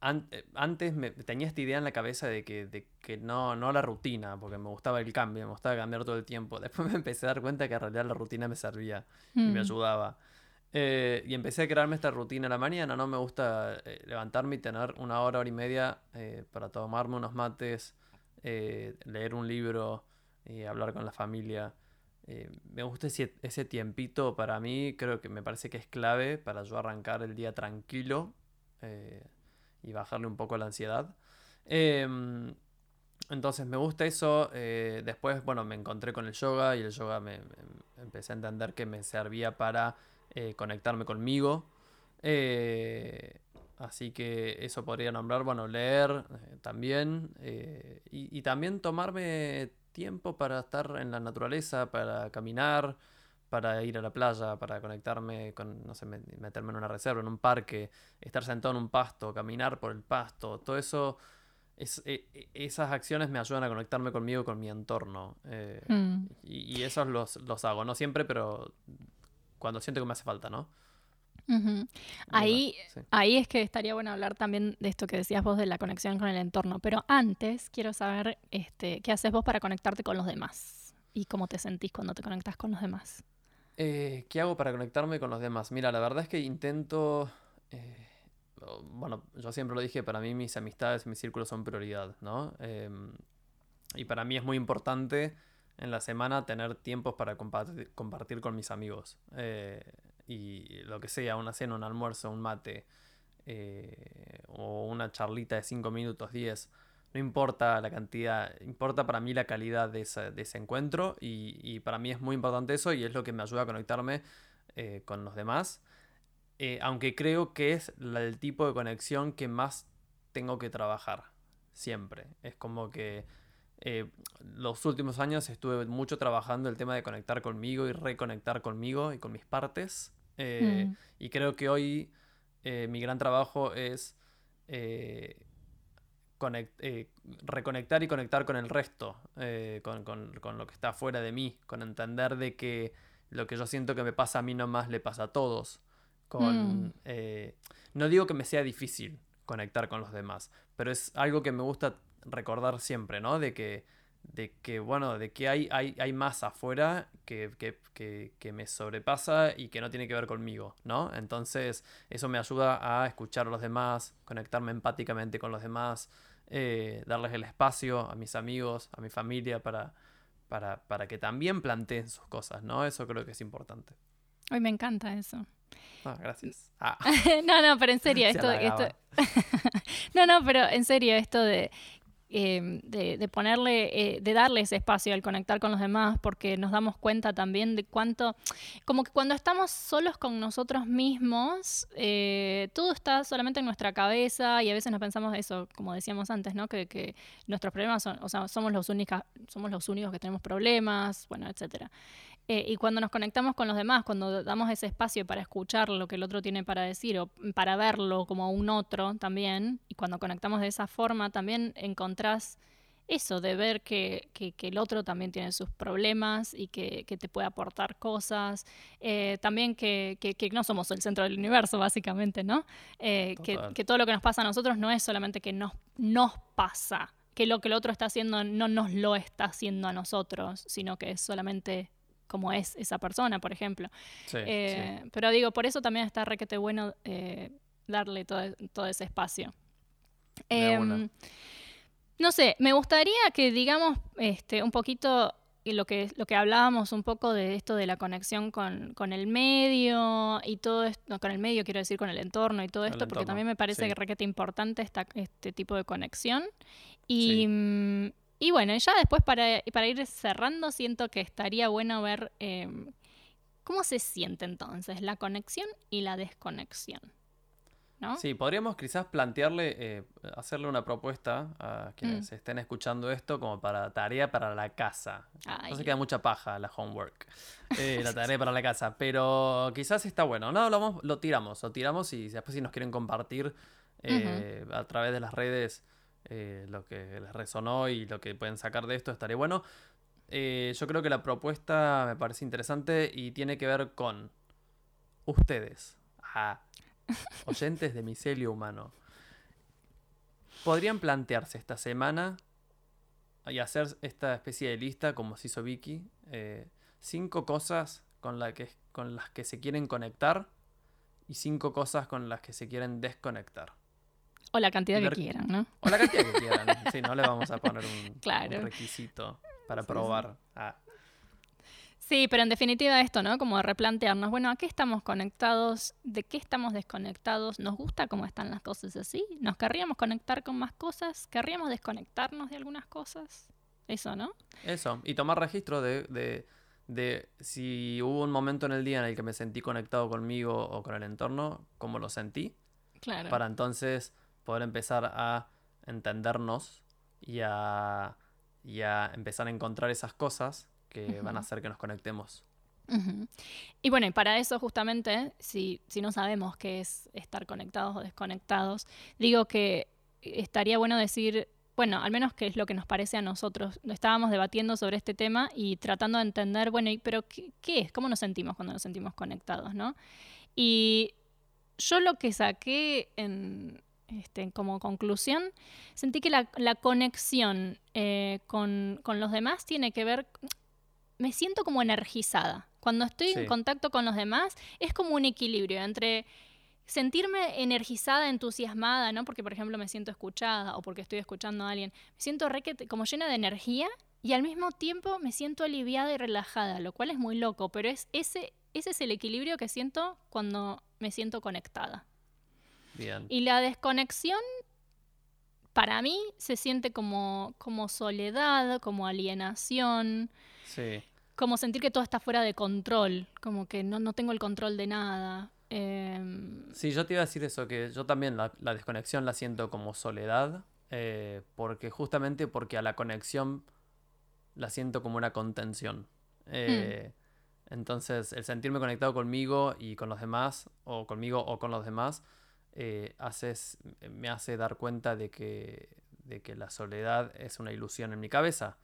an- eh, antes me, tenía esta idea en la cabeza de que, de que no, no la rutina, porque me gustaba el cambio, me gustaba cambiar todo el tiempo. Después me empecé a dar cuenta que en realidad la rutina me servía y me mm, ayudaba. Eh, y empecé a crearme esta rutina a la mañana, ¿no? Me gusta eh, levantarme y tener una hora, hora y media eh, para tomarme unos mates, leer un libro, hablar con la familia. Me gusta ese, tiempito para mí, creo que me parece que es clave para yo arrancar el día tranquilo y bajarle un poco la ansiedad. Em, entonces me gusta eso. después, bueno, me encontré con el yoga y el yoga me- empecé a entender que me servía para eh, conectarme conmigo. Eh, así que eso podría nombrar, bueno, leer eh, también. y, y también tomarme tiempo para estar en la naturaleza, para caminar, para ir a la playa, para conectarme con, no sé, meterme en una reserva, en un parque, estar sentado en un pasto, caminar por el pasto, todo eso, es, e, e, esas acciones me ayudan a conectarme conmigo, con mi entorno. Eh, mm. y, esos los, los hago, no siempre, pero cuando siento que me hace falta, ¿no? Ahí, ahí es que estaría bueno hablar también de esto que decías vos de la conexión con el entorno, pero antes quiero saber este, qué haces vos para conectarte con los demás y cómo te sentís cuando te conectas con los demás. Eh, ¿Qué hago para conectarme con los demás? Mira, la verdad es que intento... Eh, bueno, yo siempre lo dije, para mí mis amistades, mis círculos son prioridad, ¿no? Em, y para mí es muy importante en la semana tener tiempos para compartir, compartir con mis amigos. Eh, y lo que sea, una cena, un almuerzo, un mate, eh, o una charlita de 5 minutos, 10, no importa la cantidad, importa para mí la calidad de ese, de ese encuentro y, para mí es muy importante eso y es lo que me ayuda a conectarme eh, con los demás. Aunque creo que es el tipo de conexión que más tengo que trabajar, siempre. Es como que los últimos años estuve mucho trabajando el tema de conectar conmigo y reconectar conmigo y con mis partes. Eh, mm. Y creo que hoy eh, mi gran trabajo es eh, reconectar y conectar con el resto, con, lo que está fuera de mí, con entender de que lo que yo siento que me pasa a mí nomás le pasa a todos. Con, mm. no digo que me sea difícil conectar con los demás, pero es algo que me gusta recordar siempre, ¿no? De que de que, bueno, de que hay, hay, hay más afuera que, me sobrepasa y que no tiene que ver conmigo, ¿no? Entonces, eso me ayuda a escuchar a los demás, conectarme empáticamente con los demás, eh, darles el espacio a mis amigos, a mi familia, para, para, que también planteen sus cosas, ¿no? Eso creo que es importante. Hoy me encanta eso. Ah, gracias. Ah. no, no, pero en serio, esto, esto... no, no, pero en serio, esto de Em, de, ponerle, eh, de darle ese espacio al conectar con los demás, porque nos damos cuenta también de cuánto, como que cuando estamos solos con nosotros mismos, eh, todo está solamente en nuestra cabeza y a veces nos pensamos eso, como decíamos antes, ¿no? Que, que nuestros problemas son, o sea, somos los, únicos somos los únicos que tenemos problemas, bueno, etcétera. Eh, y cuando nos conectamos con los demás, cuando damos ese espacio para escuchar lo que el otro tiene para decir o para verlo como un otro también, y cuando conectamos de esa forma, también encontrás eso de ver que, que, el otro también tiene sus problemas y que, que te puede aportar cosas. Eh, también que, no somos el centro del universo, básicamente, ¿no? Eh, que, todo lo que nos pasa a nosotros no es solamente que nos, nos pasa, que lo que el otro está haciendo no nos lo está haciendo a nosotros, sino que es solamente como es esa persona, por ejemplo. Eh, pero digo, por eso también está requete bueno eh, darle todo, ese espacio. Em, no sé, me gustaría que digamos este, un poquito lo que, lo que hablábamos un poco de esto de la conexión con, el medio y todo esto, con el medio quiero decir con el entorno y todo esto, porque también me parece que requete importante esta, este tipo de conexión. Y, mm, y bueno, ya después para, para ir cerrando, siento que estaría bueno ver em, cómo se siente entonces la conexión y la desconexión. ¿no? Sí, podríamos quizás plantearle, eh, hacerle una propuesta a quienes mm. estén escuchando esto como para tarea para la casa. No se queda mucha paja la homework, eh, la tarea para la casa, pero quizás está bueno. No, lo, lo tiramos, lo tiramos y después si nos quieren compartir eh, a través de las redes eh, lo que les resonó y lo que pueden sacar de esto estaría bueno. Eh, yo creo que la propuesta me parece interesante y tiene que ver con ustedes, oyentes de micelio humano. Podrían plantearse esta semana y hacer esta especie de lista, como se hizo Vicky, eh, cinco cosas con, la que, con las que se quieren conectar y cinco cosas con las que se quieren desconectar. O la cantidad que quieran, ¿no? O la cantidad que quieran. Sí, no le vamos a poner un, requisito para probar. Ah. Sí. pero en definitiva esto, ¿no? Como replantearnos, bueno, ¿a qué estamos conectados? ¿De qué estamos desconectados? ¿Nos gusta cómo están las cosas así? ¿Nos querríamos conectar con más cosas? ¿Querríamos desconectarnos de algunas cosas? Eso, ¿no? Eso, y tomar registro de, de, de si hubo un momento en el día en el que me sentí conectado conmigo o con el entorno, cómo lo sentí. Claro. Para entonces poder empezar a entendernos y a, empezar a encontrar esas cosas que van a hacer que nos conectemos. Y bueno, y para eso justamente, si, si no sabemos qué es estar conectados o desconectados, digo que estaría bueno decir, bueno, al menos qué es lo que nos parece a nosotros. Estábamos debatiendo sobre este tema y tratando de entender, bueno, y- pero ¿qué, qué es? ¿Cómo nos sentimos cuando nos sentimos conectados, no? Y yo lo que saqué en, este, como conclusión, sentí que la, la conexión eh, con, con los demás tiene que ver, me siento como energizada. Cuando estoy en contacto con los demás, es como un equilibrio entre sentirme energizada, entusiasmada, ¿no? Porque, por ejemplo, me siento escuchada o porque estoy escuchando a alguien. Me siento re que- como llena de energía y al mismo tiempo me siento aliviada y relajada, lo cual es muy loco, pero es ese, ese es el equilibrio que siento cuando me siento conectada. Bien. Y la desconexión, para mí, se siente como, como soledad, como alienación, Sí. como sentir que todo está fuera de control, como que no, no tengo el control de nada. Em, Sí, yo te iba a decir eso, que yo también la, la desconexión la siento como soledad, eh, porque justamente porque a la conexión la siento como una contención. Eh, Entonces, el sentirme conectado conmigo y con los demás, o conmigo o con los demás, eh, haces- me hace dar cuenta de que, de que la soledad es una ilusión en mi cabeza.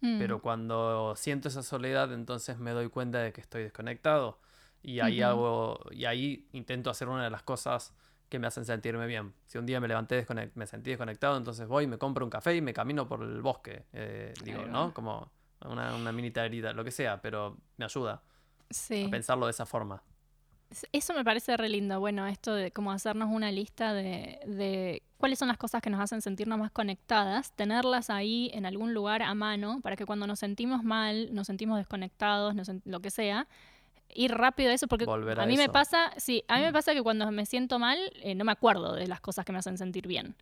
mm, Pero cuando siento esa soledad, entonces me doy cuenta de que estoy desconectado. Y ahí hago, y ahí intento hacer una de las cosas que me hacen sentirme bien. Si un día me levanté me sentí desconectado, entonces voy, me compro un café y me camino por el bosque. eh, digo. ¿no? Como una, una mini herida, lo que sea, pero me ayuda sí. a pensarlo de esa forma. Eso me parece re lindo. Bueno, esto de como hacernos una lista de, de cuáles son las cosas que nos hacen sentirnos más conectadas, tenerlas ahí en algún lugar a mano para que cuando nos sentimos mal, nos sentimos desconectados, nos sen- lo que sea, ir rápido a eso, porque Volver a a mí me pasa, sí, a mí me pasa que cuando me siento mal, eh, no me acuerdo de las cosas que me hacen sentir bien.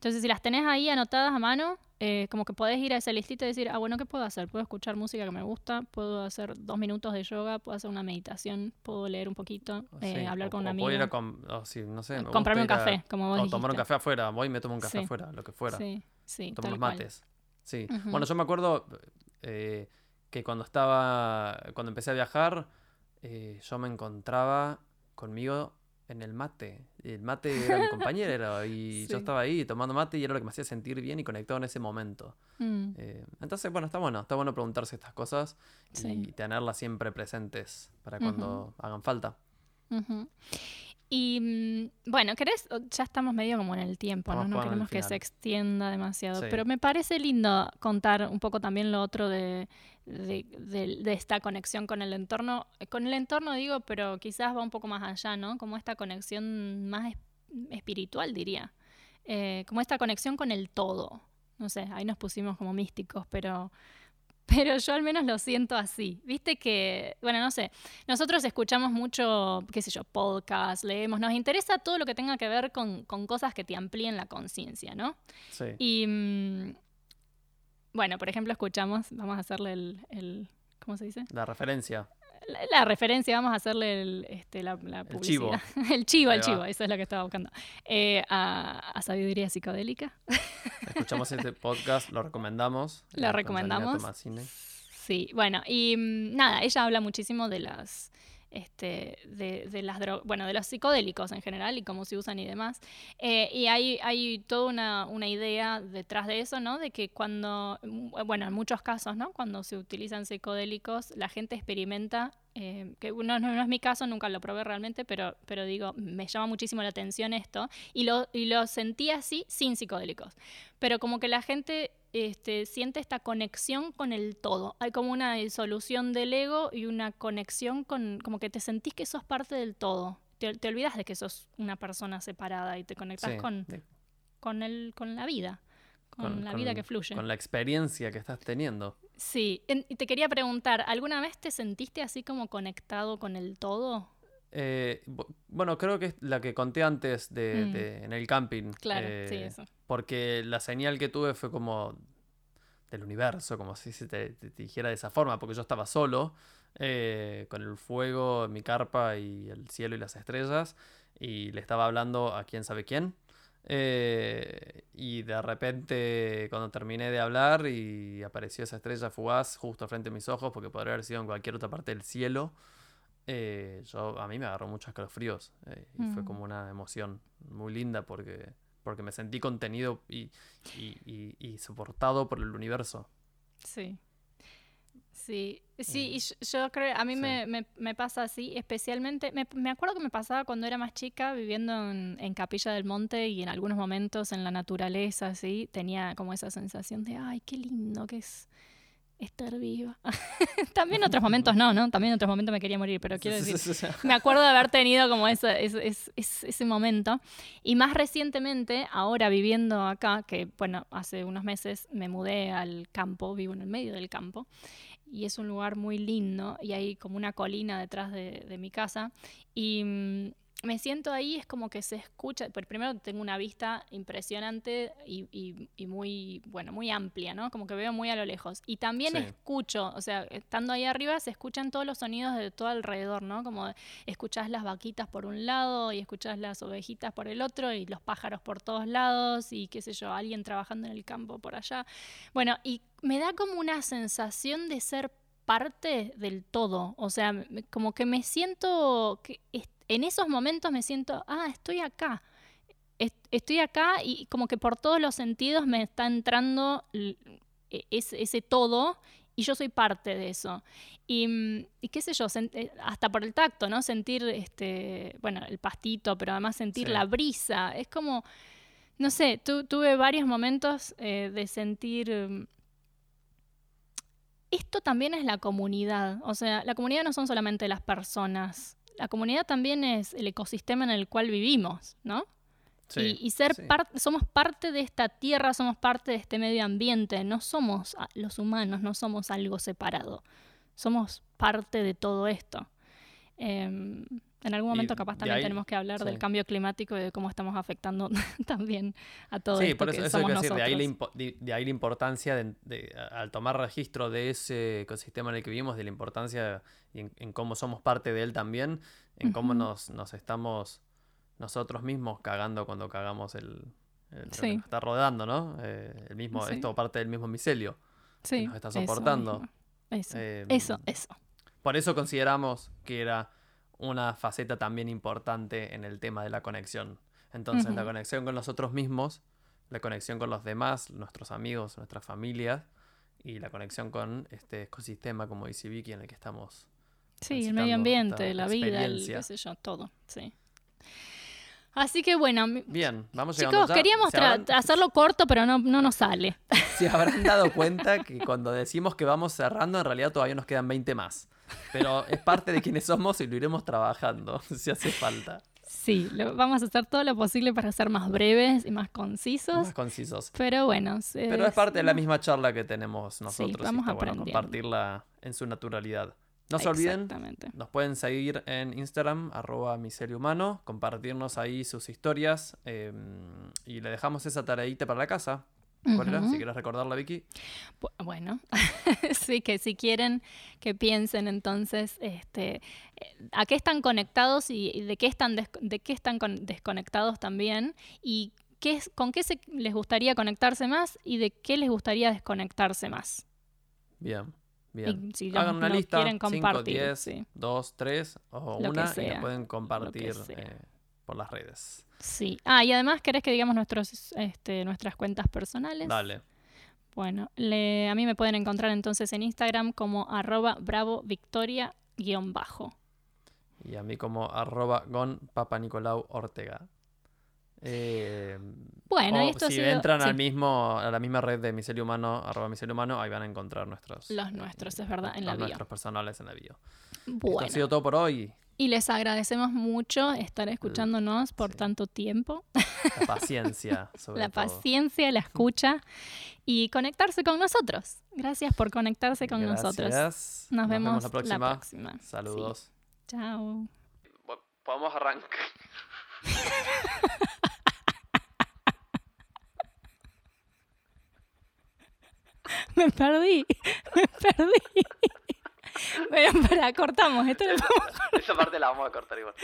Entonces, si las tenés ahí anotadas a mano, eh, como que podés ir a esa listita y decir, ah, bueno, ¿qué puedo hacer? Puedo escuchar música que me gusta, puedo hacer dos minutos de yoga, puedo hacer una meditación, puedo leer un poquito, eh, Sí, hablar o- con un o amigo. puedo ir a com- o sí, no sé, me comprarme un ir a- café, como vos o dijiste. tomar un café afuera. Voy y me tomo un café Sí. afuera, lo que fuera. Sí, sí, Tomo los cual. mates. Sí. Bueno, yo me acuerdo eh, que cuando estaba, cuando empecé a viajar, eh, yo me encontraba conmigo en el mate. El mate era mi compañero y Sí. yo estaba ahí tomando mate y era lo que me hacía sentir bien y conectado en ese momento. Mm, Eh, entonces, bueno, está bueno, está bueno preguntarse estas cosas Sí. y tenerlas siempre presentes para cuando hagan falta. ujú. Y mm, bueno, ¿querés? Ya estamos medio como en el tiempo, ¿no? No queremos que se extienda demasiado. Sí. Pero me parece lindo contar un poco también lo otro de, de, de- de esta conexión con el entorno. Con el entorno digo, pero quizás va un poco más allá, ¿no? Como esta conexión más es- espiritual, diría. Eh, como esta conexión con el todo. No sé, ahí nos pusimos como místicos, pero, pero yo al menos lo siento así. Viste que, bueno, no sé, nosotros escuchamos mucho, qué sé yo, podcast, leemos, nos interesa todo lo que tenga que ver con, con cosas que te amplíen la conciencia, ¿no? Sí. Y mm, bueno, por ejemplo, escuchamos, vamos a hacerle el, el- ¿cómo se dice? La referencia. La, la referencia, vamos a hacerle el, este, la, la El chivo. el chivo, el chivo, eso es lo que estaba buscando. Eh, a, a Sabiduría Psicodélica. Escuchamos este podcast, lo recomendamos. Lo recomendamos. Sí, bueno, y mm, nada, ella habla muchísimo de las este, de, de las bueno, de los psicodélicos en general y cómo se usan y demás. Eh, y hay, hay toda una, una idea detrás de eso, ¿no? De que cuando, mm, bueno, en muchos casos, ¿no? Cuando se utilizan psicodélicos, la gente experimenta, eh, que no, no- no es mi caso, nunca lo probé realmente, pero, pero digo, me llama muchísimo la atención esto, y lo, y lo sentí así sin psicodélicos. Pero como que la gente este, siente esta conexión con el todo. Hay como una disolución del ego y una conexión con, como que te sentís que sos parte del todo. Te, te olvidas de que sos una persona separada y te conectás Sí, con, con, el, con la vida, con, con- la con- vida que fluye. Con la experiencia que estás teniendo. Sí, y te quería preguntar, ¿alguna vez te sentiste así como conectado con el todo? Eh, bu- bueno, creo que es la que conté antes de, Mm. de- en el camping. Claro, sí, eh, eso. Porque la señal que tuve fue como del universo, como si se te, te- te dijera de esa forma, porque yo estaba solo, eh, con el fuego, mi carpa y el cielo y las estrellas, y le estaba hablando a quién sabe quién. Eh, y de repente, cuando terminé de hablar y apareció esa estrella fugaz justo frente a mis ojos, porque podría haber sido en cualquier otra parte del cielo, eh, yo, a mí me agarró muchos escalofríos. eh, y fue Mm. como una emoción muy linda porque, porque me sentí contenido y, y- y- y soportado por el universo. Sí. Sí, sí, y yo, creo, a mí sí. me, me- me pasa así, especialmente, me, me acuerdo que me pasaba cuando era más chica, viviendo en, en Capilla del Monte y en algunos momentos en la naturaleza, así, tenía como esa sensación de, ay, qué lindo que es estar viva. También en otros momentos no, ¿no? También en otros momentos me quería morir, pero quiero decir, me acuerdo de haber tenido como ese, ese- ese- ese momento. Y más recientemente, ahora viviendo acá, que bueno, hace unos meses me mudé al campo, vivo en el medio del campo, y es un lugar muy lindo, y hay como una colina detrás de, de mi casa, y mm, me siento ahí, es como que se escucha, pero primero tengo una vista impresionante y, y- y muy, bueno, muy amplia, ¿no? Como que veo muy a lo lejos. Y también Sí. escucho, o sea, estando ahí arriba se escuchan todos los sonidos de todo alrededor, ¿no? Como escuchás las vaquitas por un lado y escuchás las ovejitas por el otro y los pájaros por todos lados y qué sé yo, alguien trabajando en el campo por allá. Bueno, y me da como una sensación de ser parte del todo, o sea, como que me siento, que en esos momentos me siento, ah, estoy acá, Est- estoy acá y como que por todos los sentidos me está entrando e- ese, ese todo y yo soy parte de eso. Y, y qué sé yo, eh, hasta por el tacto, ¿no? Sentir, este, bueno, el pastito, pero además sentir Sí. la brisa. Es como, no sé, tu- tuve varios momentos eh, de sentir... mm, Esto también es la comunidad. O sea, la comunidad no son solamente las personas. La comunidad también es el ecosistema en el cual vivimos, ¿no? Sí, y, y ser sí. parte, somos parte de esta tierra, somos parte de este medio ambiente, no somos los humanos, no somos algo separado, somos parte de todo esto. Em, en algún Y momento capaz también ahí- tenemos que hablar del cambio climático y de cómo estamos afectando también a todo Sí, esto por eso, que somos que decir, de ahí, la de, de ahí la importancia, de, al tomar registro de ese ecosistema en el que vivimos, de la importancia en, en cómo somos parte de él también, en cómo nos, nos estamos nosotros mismos cagando cuando cagamos el, el- que Sí. nos está rodeando, ¿no? Eh, el mismo, Sí. Esto parte del mismo micelio. Sí, nos está soportando. Eso, Eh, eso, eso. Por eso consideramos que era una faceta también importante en el tema de la conexión. Entonces, la conexión con nosotros mismos, la conexión con los demás, nuestros amigos, nuestras familias, y la conexión con este ecosistema, como dice Vicky, en el que estamos. Sí, el medio ambiente, la vida, el, qué sé yo, todo, sí. Así que bueno, Bien, vamos llegando chicos, ya. queríamos ¿Se tra- habrán, hacerlo corto, pero no, no nos sale. se habrán dado cuenta que cuando decimos que vamos cerrando, en realidad todavía nos quedan 20 más. Pero es parte de quienes somos y lo iremos trabajando, si hace falta. Sí, lo- vamos a hacer todo lo posible para ser más breves y más concisos. Más concisos. Pero bueno, Pero es parte de la misma charla que tenemos nosotros. vamos está bueno aprendiendo. compartirla en su naturalidad. No se olviden, nos pueden seguir en Instagram, arroba miserio humano, compartirnos ahí sus historias eh, y le dejamos esa tareita para la casa. ¿Cuál era? Ujú. Si quieres recordarla, Vicky. Bu- Bueno, sí, que si quieren que piensen entonces este, eh, a qué están conectados y, y de qué están, de qué están con- desconectados también y qué es, con qué se, les gustaría conectarse más y de qué les gustaría desconectarse más. Bien, bien. Y si Hagan una lista, quieren 5, compartir, 10, sí. 2, 3 o Lo una y lo pueden compartir sea. eh, por las redes. Sí. Ah, y además, ¿querés que digamos nuestros, este, nuestras cuentas personales? Dale. Bueno, le- a mí me pueden encontrar entonces en Instagram como arroba bravo victoria guion bajo. Y a mí como arroba gon papa Nicolau Ortega. Eh, Bueno, o y esto si sido- entran sí. al mismo, a la misma red de Micelio Humano, arroba Micelio Humano, ahí van a encontrar nuestros, Los nuestros, es verdad, en la los bio. nuestros personales en la bio. Esto Bueno, ha sido todo por hoy. Y les agradecemos mucho estar escuchándonos por sí. tanto tiempo, La paciencia, sobre la todo. paciencia, la escucha y conectarse con nosotros. Gracias por conectarse con nosotros. Gracias. Nos, vemos, la próxima. La próxima. Saludos. Sí. Chao. Podemos arrancar. Me perdí, me perdí. Bueno, para, cortamos. Esto lo Esa parte la vamos a cortar igual.